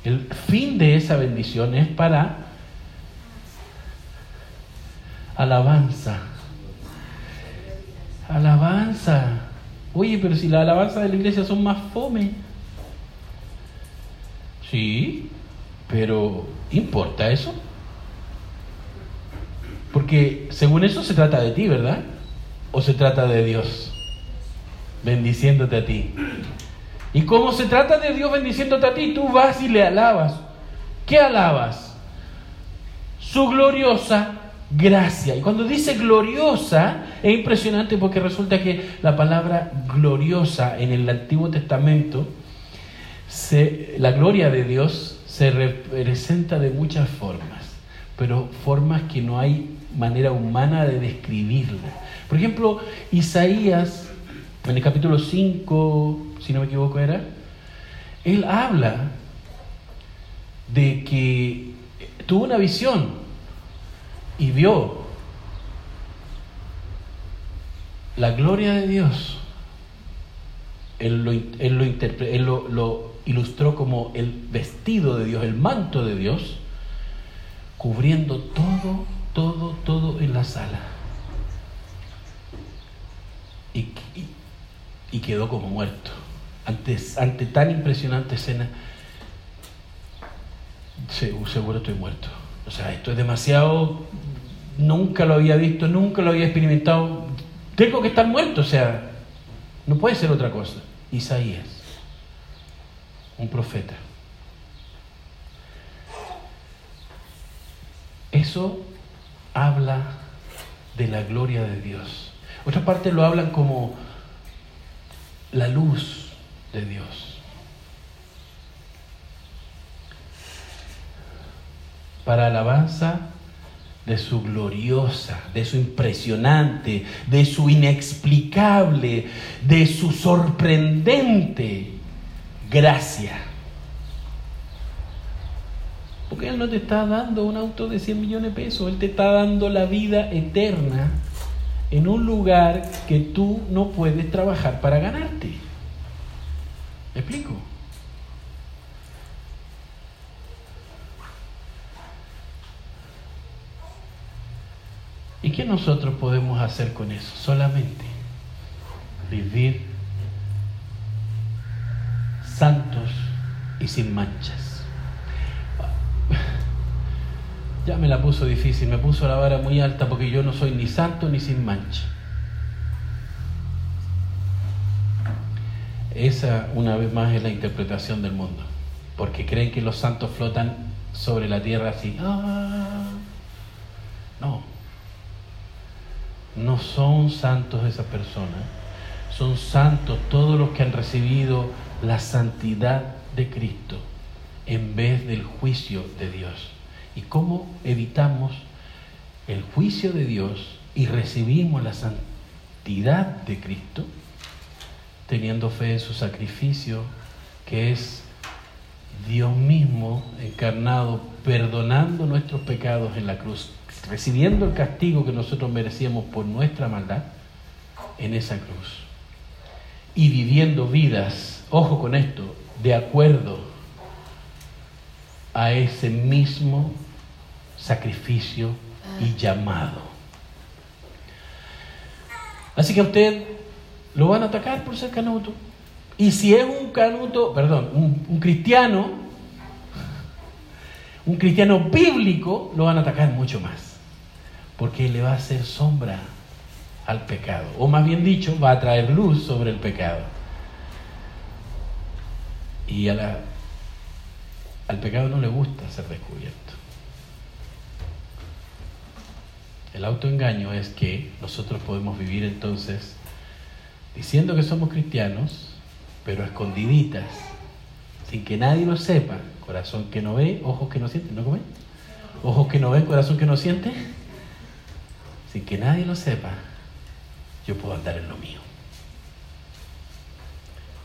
el fin de esa bendición es para alabanza. Alabanza. Oye, pero si la alabanza de la iglesia son más fome. Sí, pero ¿importa eso? Porque según eso se trata de ti, ¿verdad? ¿O se trata de Dios? Bendiciéndote a ti. Y como se trata de Dios bendiciéndote a ti, tú vas y le alabas. ¿Qué alabas? Su gloriosa gracia. Y cuando dice gloriosa, es impresionante porque resulta que la palabra gloriosa en el Antiguo Testamento, la gloria de Dios se representa de muchas formas, pero formas que no hay manera humana de describirla. Por ejemplo, Isaías en el capítulo 5, si no me equivoco era, él habla de que tuvo una visión y vio la gloria de Dios. Él, lo, él lo ilustró como el vestido de Dios, el manto de Dios, cubriendo todo, todo, todo en la sala. Y, y quedó como muerto. Ante, ante tan impresionante escena, seguro estoy muerto. O sea, esto es demasiado, nunca lo había visto, nunca lo había experimentado. Tengo que estar muerto, o sea, no puede ser otra cosa. Isaías, un profeta. Eso habla de la gloria de Dios. Otra parte lo hablan como la luz de Dios. Para alabanza de su gloriosa, de su impresionante, de su inexplicable, de su sorprendente gracia. Porque Él no te está dando un auto de 100 millones de pesos, Él te está dando la vida eterna en un lugar que tú no puedes trabajar para ganarte. ¿Me explico? ¿Y qué nosotros podemos hacer con eso? Solamente vivir santos y sin manchas. Ya me la puso difícil, me puso la vara muy alta porque yo no soy ni santo ni sin mancha. esa una vez más es la interpretación del mundo, porque creen que los santos flotan sobre la tierra así. Ah, no, no son santos esas personas, son santos todos los que han recibido la santidad de Cristo en vez del juicio de Dios. ¿Y cómo evitamos el juicio de Dios y recibimos la santidad de Cristo? Teniendo fe en su sacrificio, que es Dios mismo encarnado, perdonando nuestros pecados en la cruz, recibiendo el castigo que nosotros merecíamos por nuestra maldad en esa cruz. Y viviendo vidas, ojo con esto, de acuerdo a ese mismo sacrificio y llamado. Así que a usted lo van a atacar por ser canuto. Y si es un canuto, perdón, un, un cristiano, un cristiano bíblico, lo van a atacar mucho más. Porque le va a hacer sombra al pecado. O más bien dicho, va a traer luz sobre el pecado. Y a la, al pecado no le gusta ser descubierto. El autoengaño es que nosotros podemos vivir entonces diciendo que somos cristianos, pero escondiditas, sin que nadie lo sepa. Corazón que no ve, ojos que no sienten, ¿no comen? Ojos que no ven, corazón que no siente. Sin que nadie lo sepa, yo puedo andar en lo mío.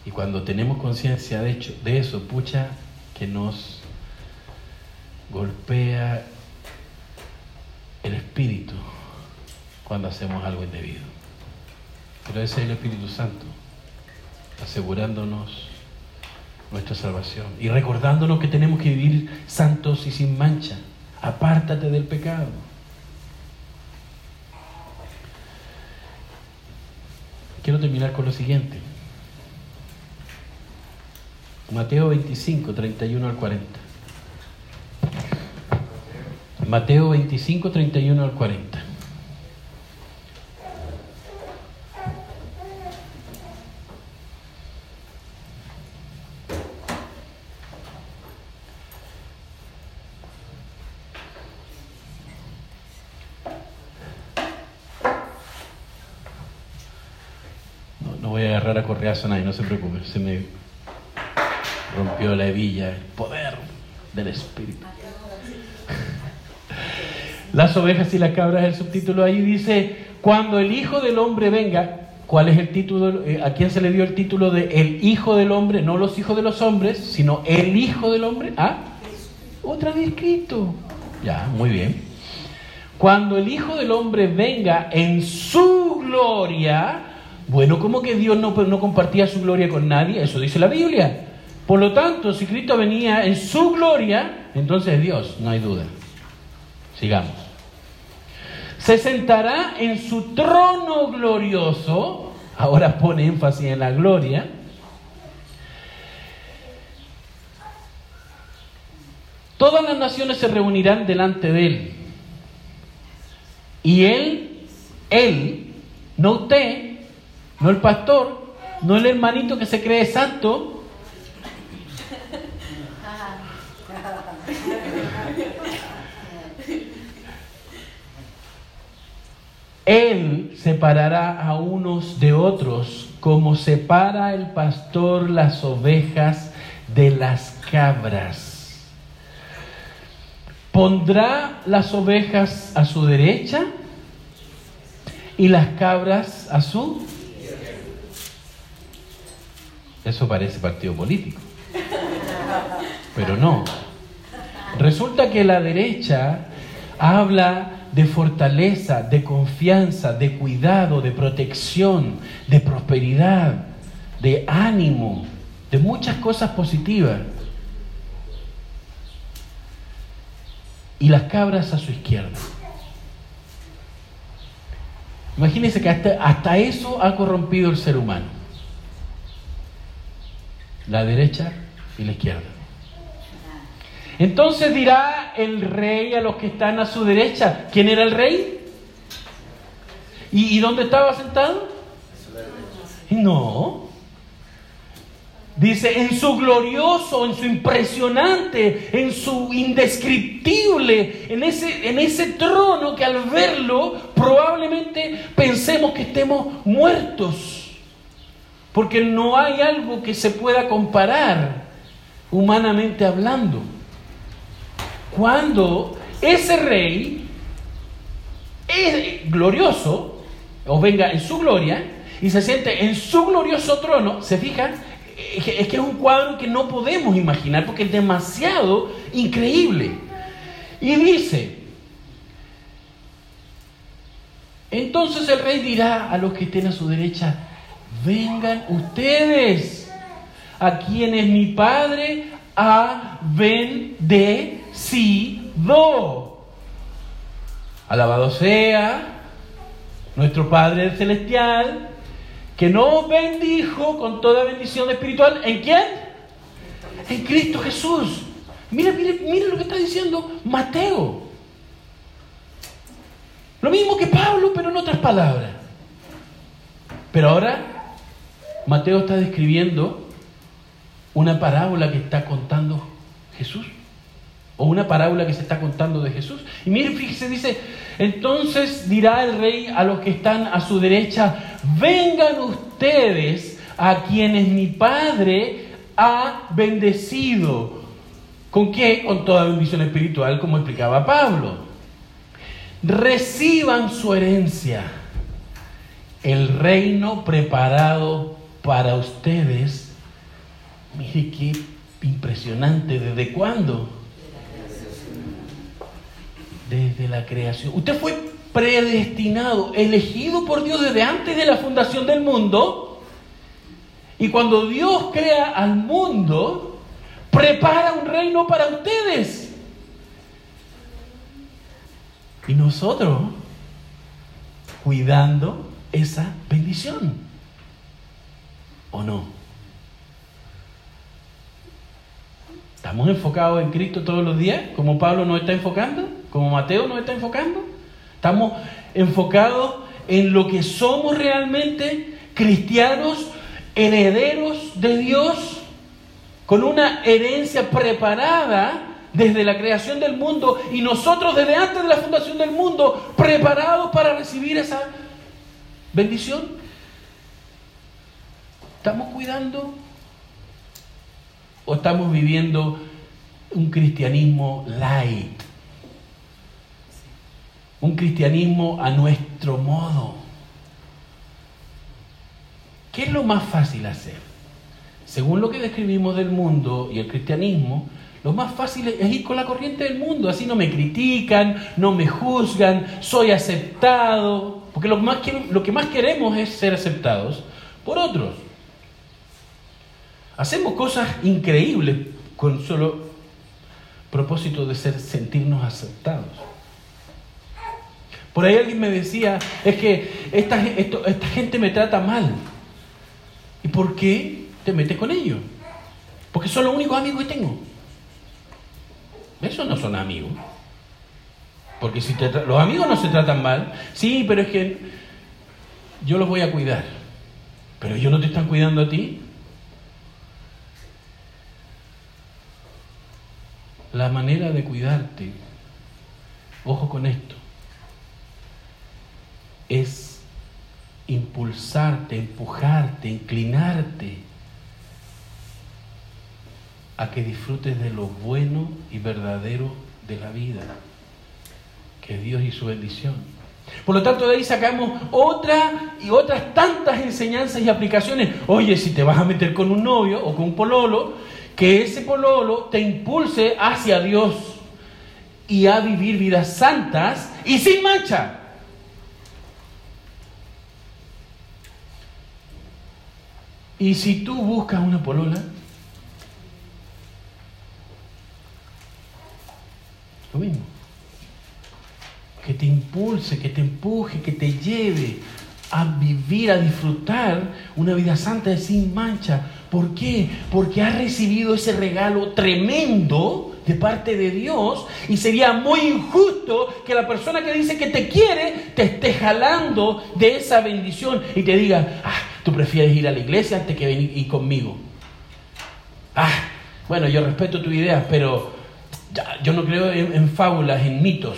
Y cuando tenemos conciencia de, hecho, de eso, pucha, que nos golpea el espíritu cuando hacemos algo indebido. Pero ese es el Espíritu Santo, asegurándonos nuestra salvación y recordándonos que tenemos que vivir santos y sin mancha. Apártate del pecado. Quiero terminar con lo siguiente. Mateo 25, 31 al 40. Mateo 25, 31 al 40. No, no voy a agarrar a correazo a nadie, no se preocupe, se me rompió la hebilla, el poder del Espíritu. Las ovejas y las cabras, el subtítulo ahí dice, cuando el Hijo del Hombre venga, ¿cuál es el título? Eh, ¿A quién se le dio el título de el Hijo del Hombre? No los hijos de los hombres, sino el Hijo del Hombre. Ah, otra vez escrito. Ya, muy bien. Cuando el Hijo del Hombre venga en su gloria, bueno, ¿cómo que Dios no, no compartía su gloria con nadie? Eso dice la Biblia. Por lo tanto, si Cristo venía en su gloria, entonces Dios, no hay duda. Sigamos. Se sentará en su trono glorioso, ahora pone énfasis en la gloria, todas las naciones se reunirán delante de él. Y él, él, no usted, no el pastor, no el hermanito que se cree santo, Él separará a unos de otros, como separa el pastor las ovejas de las cabras. Pondrá las ovejas a su derecha y las cabras a su... Eso parece partido político. Pero no. Resulta que la derecha habla de fortaleza, de confianza, de cuidado, de protección, de prosperidad, de ánimo, de muchas cosas positivas. Y las cabras a su izquierda. Imagínense que hasta, hasta eso ha corrompido el ser humano. La derecha y la izquierda. Entonces dirá el rey a los que están a su derecha, ¿quién era el rey? ¿Y, dónde estaba sentado? No. Dice, en su glorioso, en su impresionante, en su indescriptible, en ese, en ese trono que al verlo probablemente pensemos que estemos muertos. Porque no hay algo que se pueda comparar humanamente hablando. Cuando ese rey es glorioso, o venga en su gloria, y se siente en su glorioso trono, se fijan, es que es un cuadro que no podemos imaginar porque es demasiado increíble. Y dice, entonces el rey dirá a los que estén a su derecha, vengan ustedes a quienes mi padre ha bendecido. Alabado sea nuestro Padre Celestial que nos bendijo con toda bendición espiritual. ¿En quién? En Cristo Jesús. Mira, mire, mire lo que está diciendo Mateo. Lo mismo que Pablo, pero en otras palabras. Pero ahora Mateo está describiendo una parábola que está contando Jesús. O una parábola que se está contando de Jesús. Y miren, fíjese, dice, entonces dirá el rey a los que están a su derecha, vengan ustedes a quienes mi Padre ha bendecido. ¿Con qué? Con toda bendición espiritual, como explicaba Pablo. Reciban su herencia, el reino preparado para ustedes. Mire qué impresionante, ¿desde cuándo? Desde la creación. Usted fue predestinado, elegido por Dios desde antes de la fundación del mundo. Y cuando Dios crea al mundo, prepara un reino para ustedes. Y nosotros cuidando esa bendición. ¿O no? ¿Estamos enfocados en Cristo todos los días, como Pablo nos está enfocando? Como Mateo nos está enfocando. Estamos enfocados en lo que somos realmente, cristianos, herederos de Dios, con una herencia preparada desde la creación del mundo y nosotros desde antes de la fundación del mundo, preparados para recibir esa bendición. ¿Estamos cuidando o estamos viviendo un cristianismo light? Un cristianismo a nuestro modo. ¿Qué es lo más fácil hacer? Según lo que describimos del mundo y el cristianismo, lo más fácil es ir con la corriente del mundo, así no me critican, no me juzgan, soy aceptado, porque lo, más lo que más queremos es ser aceptados por otros. Hacemos cosas increíbles con solo propósito de ser, sentirnos aceptados. Por ahí alguien me decía, es que esta, esta gente me trata mal. ¿Y por qué te metes con ellos? Porque son los únicos amigos que tengo. Esos no son amigos. Porque si los amigos no se tratan mal, sí, pero es que yo los voy a cuidar. Pero ellos no te están cuidando a ti. La manera de cuidarte, ojo con esto, es impulsarte, empujarte, inclinarte a que disfrutes de lo bueno y verdadero de la vida, que Dios y su bendición. Por lo tanto, de ahí sacamos otra y otras tantas enseñanzas y aplicaciones. Oye, si te vas a meter con un novio o con un pololo, que ese pololo te impulse hacia Dios y a vivir vidas santas y sin mancha. Y si tú buscas una polola, lo mismo. Que te impulse, que te empuje, que te lleve a vivir, a disfrutar una vida santa sin mancha. ¿Por qué? Porque has recibido ese regalo tremendo de parte de Dios y sería muy injusto que la persona que dice que te quiere te esté jalando de esa bendición y te diga, ah, Tú prefieres ir a la iglesia antes que venir conmigo. bueno, yo respeto tu idea, pero yo no creo en, fábulas, en mitos.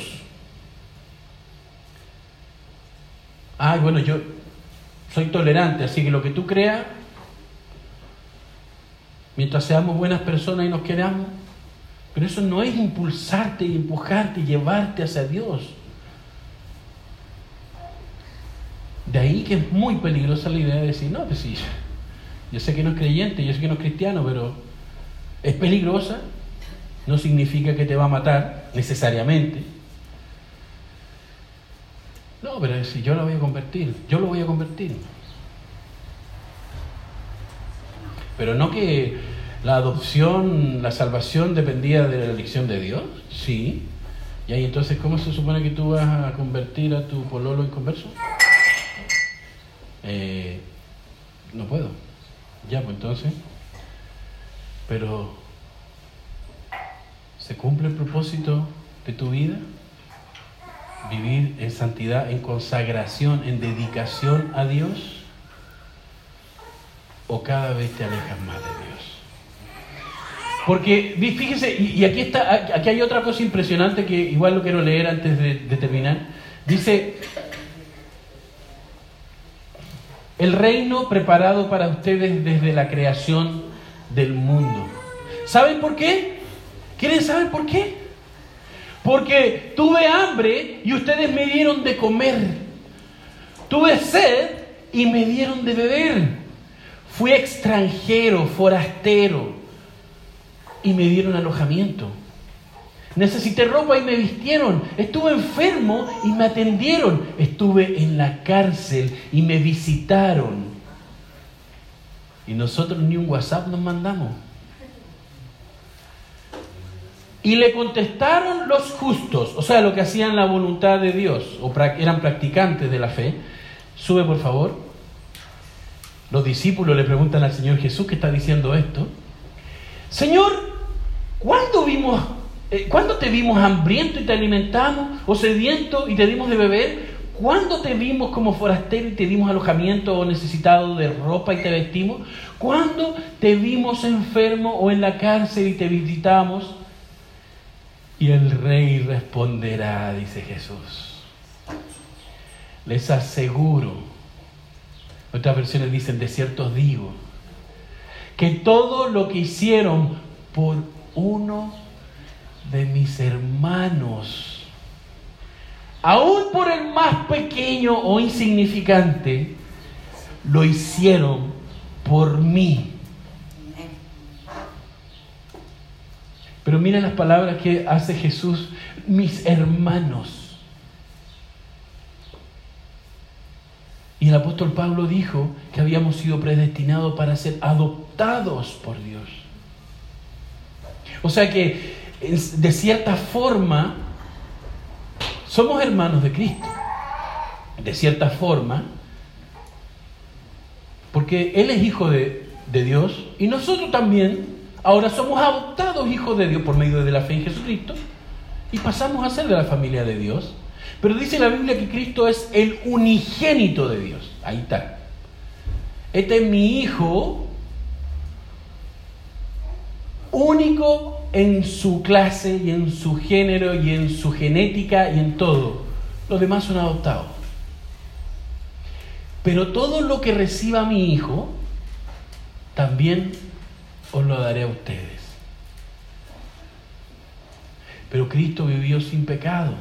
Ay, bueno, yo soy tolerante, así que lo que tú creas, mientras seamos buenas personas y nos queramos, pero eso no es impulsarte y empujarte y llevarte hacia Dios. De ahí que es muy peligrosa la idea de decir, no, pues sí, yo sé que no es creyente, yo sé que no es cristiano, pero es peligrosa, no significa que te va a matar necesariamente. No, pero si yo lo voy a convertir, yo lo voy a convertir. Pero no que la adopción, la salvación dependía de la elección de Dios, sí. Y ahí entonces, ¿cómo se supone que tú vas a convertir a tu pololo en converso? Eh, no puedo. Ya, pues entonces. Pero, ¿se cumple el propósito de tu vida? Vivir en santidad, en consagración, en dedicación a Dios. ¿O cada vez te alejas más de Dios? Porque, fíjese, y aquí, está, aquí hay otra cosa impresionante que igual lo quiero leer antes de, de terminar. Dice, el reino preparado para ustedes desde la creación del mundo. ¿Saben por qué? ¿Quieren saber por qué? Porque tuve hambre y ustedes me dieron de comer. Tuve sed y me dieron de beber. Fui extranjero, forastero y me dieron alojamiento. Necesité ropa y me vistieron. Estuve enfermo y me atendieron. Estuve en la cárcel y me visitaron. Y nosotros ni un WhatsApp nos mandamos. Y le contestaron los justos, o sea, lo que hacían la voluntad de Dios, o eran practicantes de la fe. Sube, por favor. Los discípulos le preguntan al Señor Jesús que está diciendo esto. Señor, ¿cuándo vimos ¿Cuándo te vimos hambriento y te alimentamos? ¿O sediento y te dimos de beber? ¿Cuándo te vimos como forastero y te dimos alojamiento o necesitado de ropa y te vestimos? ¿Cuándo te vimos enfermo o en la cárcel y te visitamos? Y el rey responderá, dice Jesús. Les aseguro, otras versiones dicen, de cierto digo, que todo lo que hicieron por uno de mis hermanos, aún por el más pequeño o insignificante, lo hicieron por mí. Pero mira las palabras que hace Jesús, mis hermanos. Y el apóstol Pablo dijo que habíamos sido predestinados para ser adoptados por Dios. O sea que de cierta forma, somos hermanos de Cristo. De cierta forma, porque Él es hijo de, Dios y nosotros también ahora somos adoptados hijos de Dios por medio de la fe en Jesucristo y pasamos a ser de la familia de Dios. Pero dice la Biblia que Cristo es el unigénito de Dios. Ahí está. Este es mi hijo único en su clase y en su género y en su genética y en todo. Los demás son adoptados. Pero todo lo que reciba mi hijo, también os lo daré a ustedes. Pero Cristo vivió sin pecado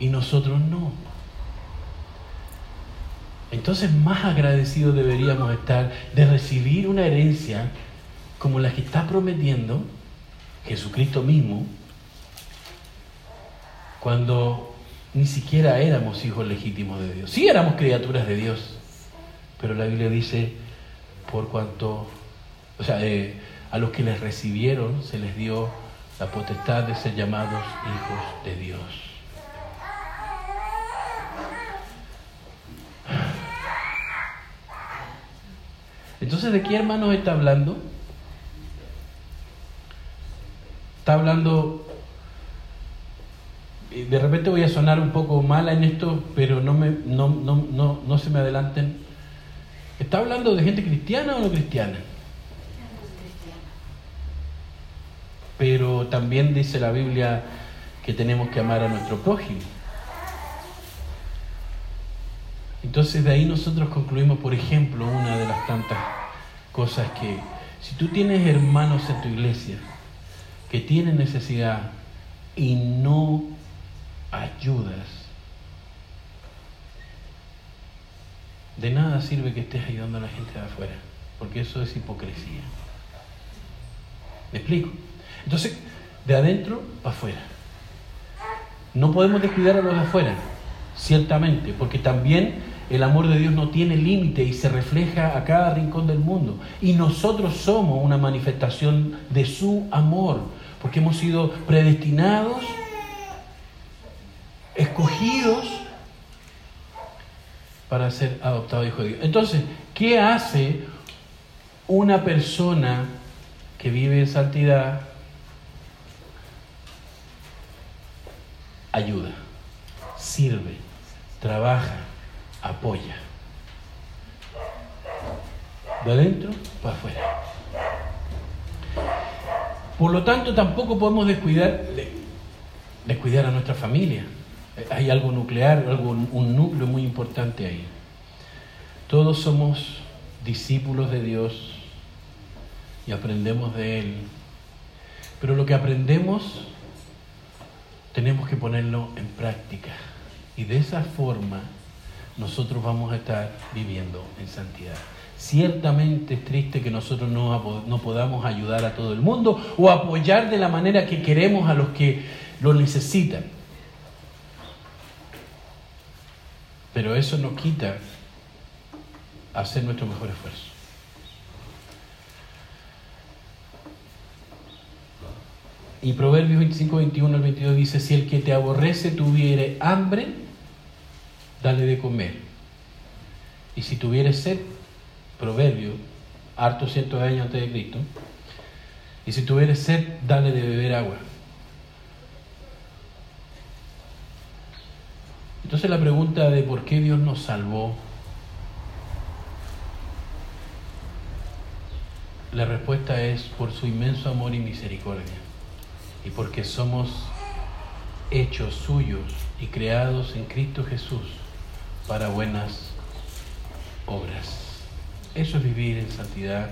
y nosotros no. Entonces más agradecidos deberíamos estar de recibir una herencia como la que está prometiendo Jesucristo mismo, cuando ni siquiera éramos hijos legítimos de Dios. Sí éramos criaturas de Dios, pero la Biblia dice, por cuanto, o sea, eh, a los que les recibieron se les dio la potestad de ser llamados hijos de Dios. Entonces, ¿de qué hermanos está hablando? Está hablando, de repente voy a sonar un poco mala en esto, pero no, me, no, no, no, se me adelanten. ¿Está hablando de gente cristiana o no cristiana? pero también dice la Biblia que tenemos que amar a nuestro prójimo. Entonces de ahí nosotros concluimos, por ejemplo, una de las tantas cosas que si tú tienes hermanos en tu iglesia que tienen necesidad y no ayudas, de nada sirve que estés ayudando a la gente de afuera, porque eso es hipocresía. ¿Me explico? Entonces, de adentro para afuera. No podemos descuidar a los de afuera, ciertamente, porque también el amor de Dios no tiene límite y se refleja a cada rincón del mundo. Y nosotros somos una manifestación de su amor, porque hemos sido predestinados, escogidos para ser adoptados hijos de Dios. Entonces, ¿qué hace una persona que vive en santidad? Ayuda, sirve, trabaja, apoya. De adentro para afuera. Por lo tanto, tampoco podemos descuidar, descuidar a nuestra familia. Hay algo nuclear, algo, un núcleo muy importante ahí. Todos somos discípulos de Dios y aprendemos de Él. Pero lo que aprendemos tenemos que ponerlo en práctica. Y de esa forma nosotros vamos a estar viviendo en santidad. Ciertamente es triste que nosotros no, no, podamos ayudar a todo el mundo o apoyar de la manera que queremos a los que lo necesitan. Pero eso nos quita hacer nuestro mejor esfuerzo. Y Proverbios 25, 21 al 22 dice, si el que te aborrece tuviere hambre, dale de comer. Y si tuviere sed, proverbio, harto cientos de años antes de Cristo, y si tuviere sed, dale de beber agua. Entonces la pregunta de por qué Dios nos salvó, la respuesta es por su inmenso amor y misericordia, y porque somos hechos suyos y creados en Cristo Jesús para buenas obras. Eso es vivir en santidad,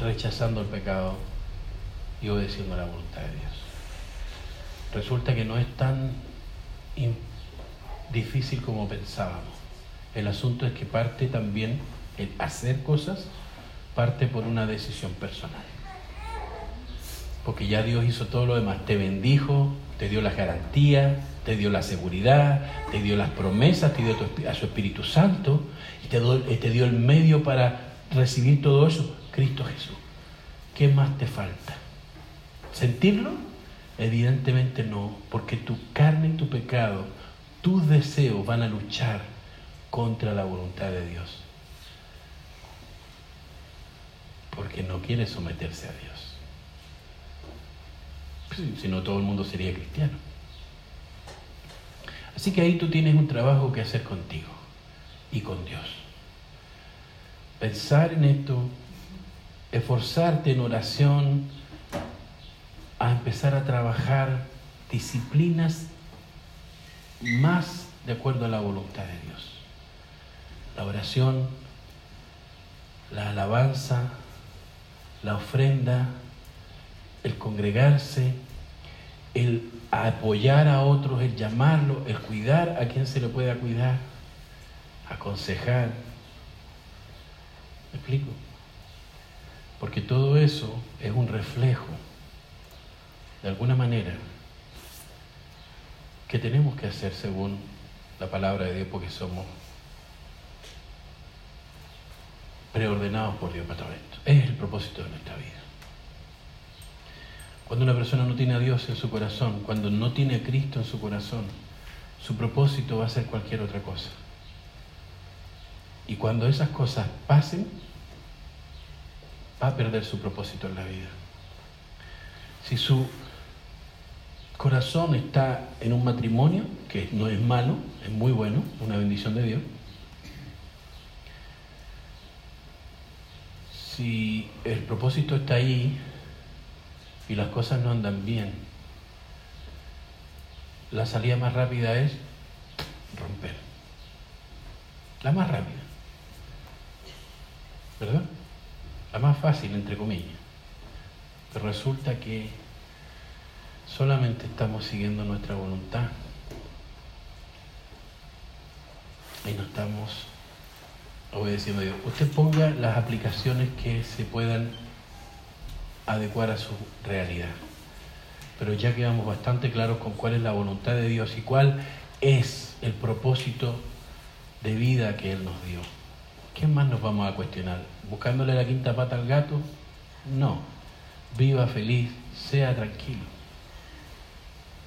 rechazando el pecado y obedeciendo la voluntad de Dios. Resulta que no es tan difícil como pensábamos. El asunto es que parte también, el hacer cosas, parte por una decisión personal. Porque ya Dios hizo todo lo demás, te bendijo, te dio las garantías, te dio la seguridad, te dio las promesas, te dio a su Espíritu Santo y te dio, te dio el medio para recibir todo eso, Cristo Jesús. ¿Qué más te falta? ¿Sentirlo? Evidentemente no, porque tu carne y tu pecado, tus deseos van a luchar contra la voluntad de Dios. Porque no quiere someterse a Dios. Si no, todo el mundo sería cristiano. Así que ahí tú tienes un trabajo que hacer contigo y con Dios. Pensar en esto, esforzarte en oración, a empezar a trabajar disciplinas más de acuerdo a la voluntad de Dios. La oración, la alabanza, la ofrenda, el congregarse, el apoyar a otros, el llamarlo, el cuidar a quien se le pueda cuidar, aconsejar. ¿Me explico? Porque todo eso es un reflejo, de alguna manera, que tenemos que hacer según la palabra de Dios, porque somos preordenados por Dios para todo esto. Es el propósito de nuestra vida. Cuando una persona no tiene a Dios en su corazón, cuando no tiene a Cristo en su corazón, su propósito va a ser cualquier otra cosa. Y cuando esas cosas pasen, va a perder su propósito en la vida. Si su corazón está en un matrimonio, que no es malo, es muy bueno, una bendición de Dios, si el propósito está ahí y las cosas no andan bien, la salida más rápida es romper. La más rápida. ¿Verdad? La más fácil, entre comillas. Pero resulta que solamente estamos siguiendo nuestra voluntad y no estamos obedeciendo a Dios. Usted ponga las aplicaciones que se puedan adecuar a su realidad. Pero ya quedamos bastante claros con cuál es la voluntad de Dios y cuál es el propósito de vida que Él nos dio. ¿Qué más nos vamos a cuestionar? ¿Buscándole la quinta pata al gato? No. Viva feliz, sea tranquilo.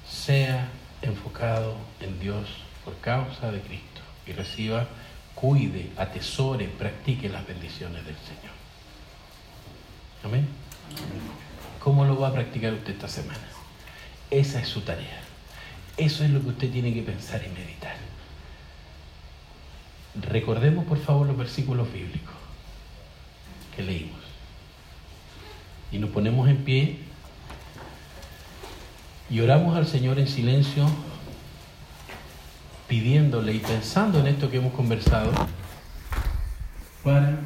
Sea enfocado en Dios por causa de Cristo y reciba, cuide, atesore, practique las bendiciones del Señor. Amén. ¿Cómo lo va a practicar usted esta semana? Esa es su tarea. Eso es lo que usted tiene que pensar y meditar. Recordemos por favor los versículos bíblicos que leímos. Y nos ponemos en pie y oramos al Señor en silencio pidiéndole y pensando en esto que hemos conversado para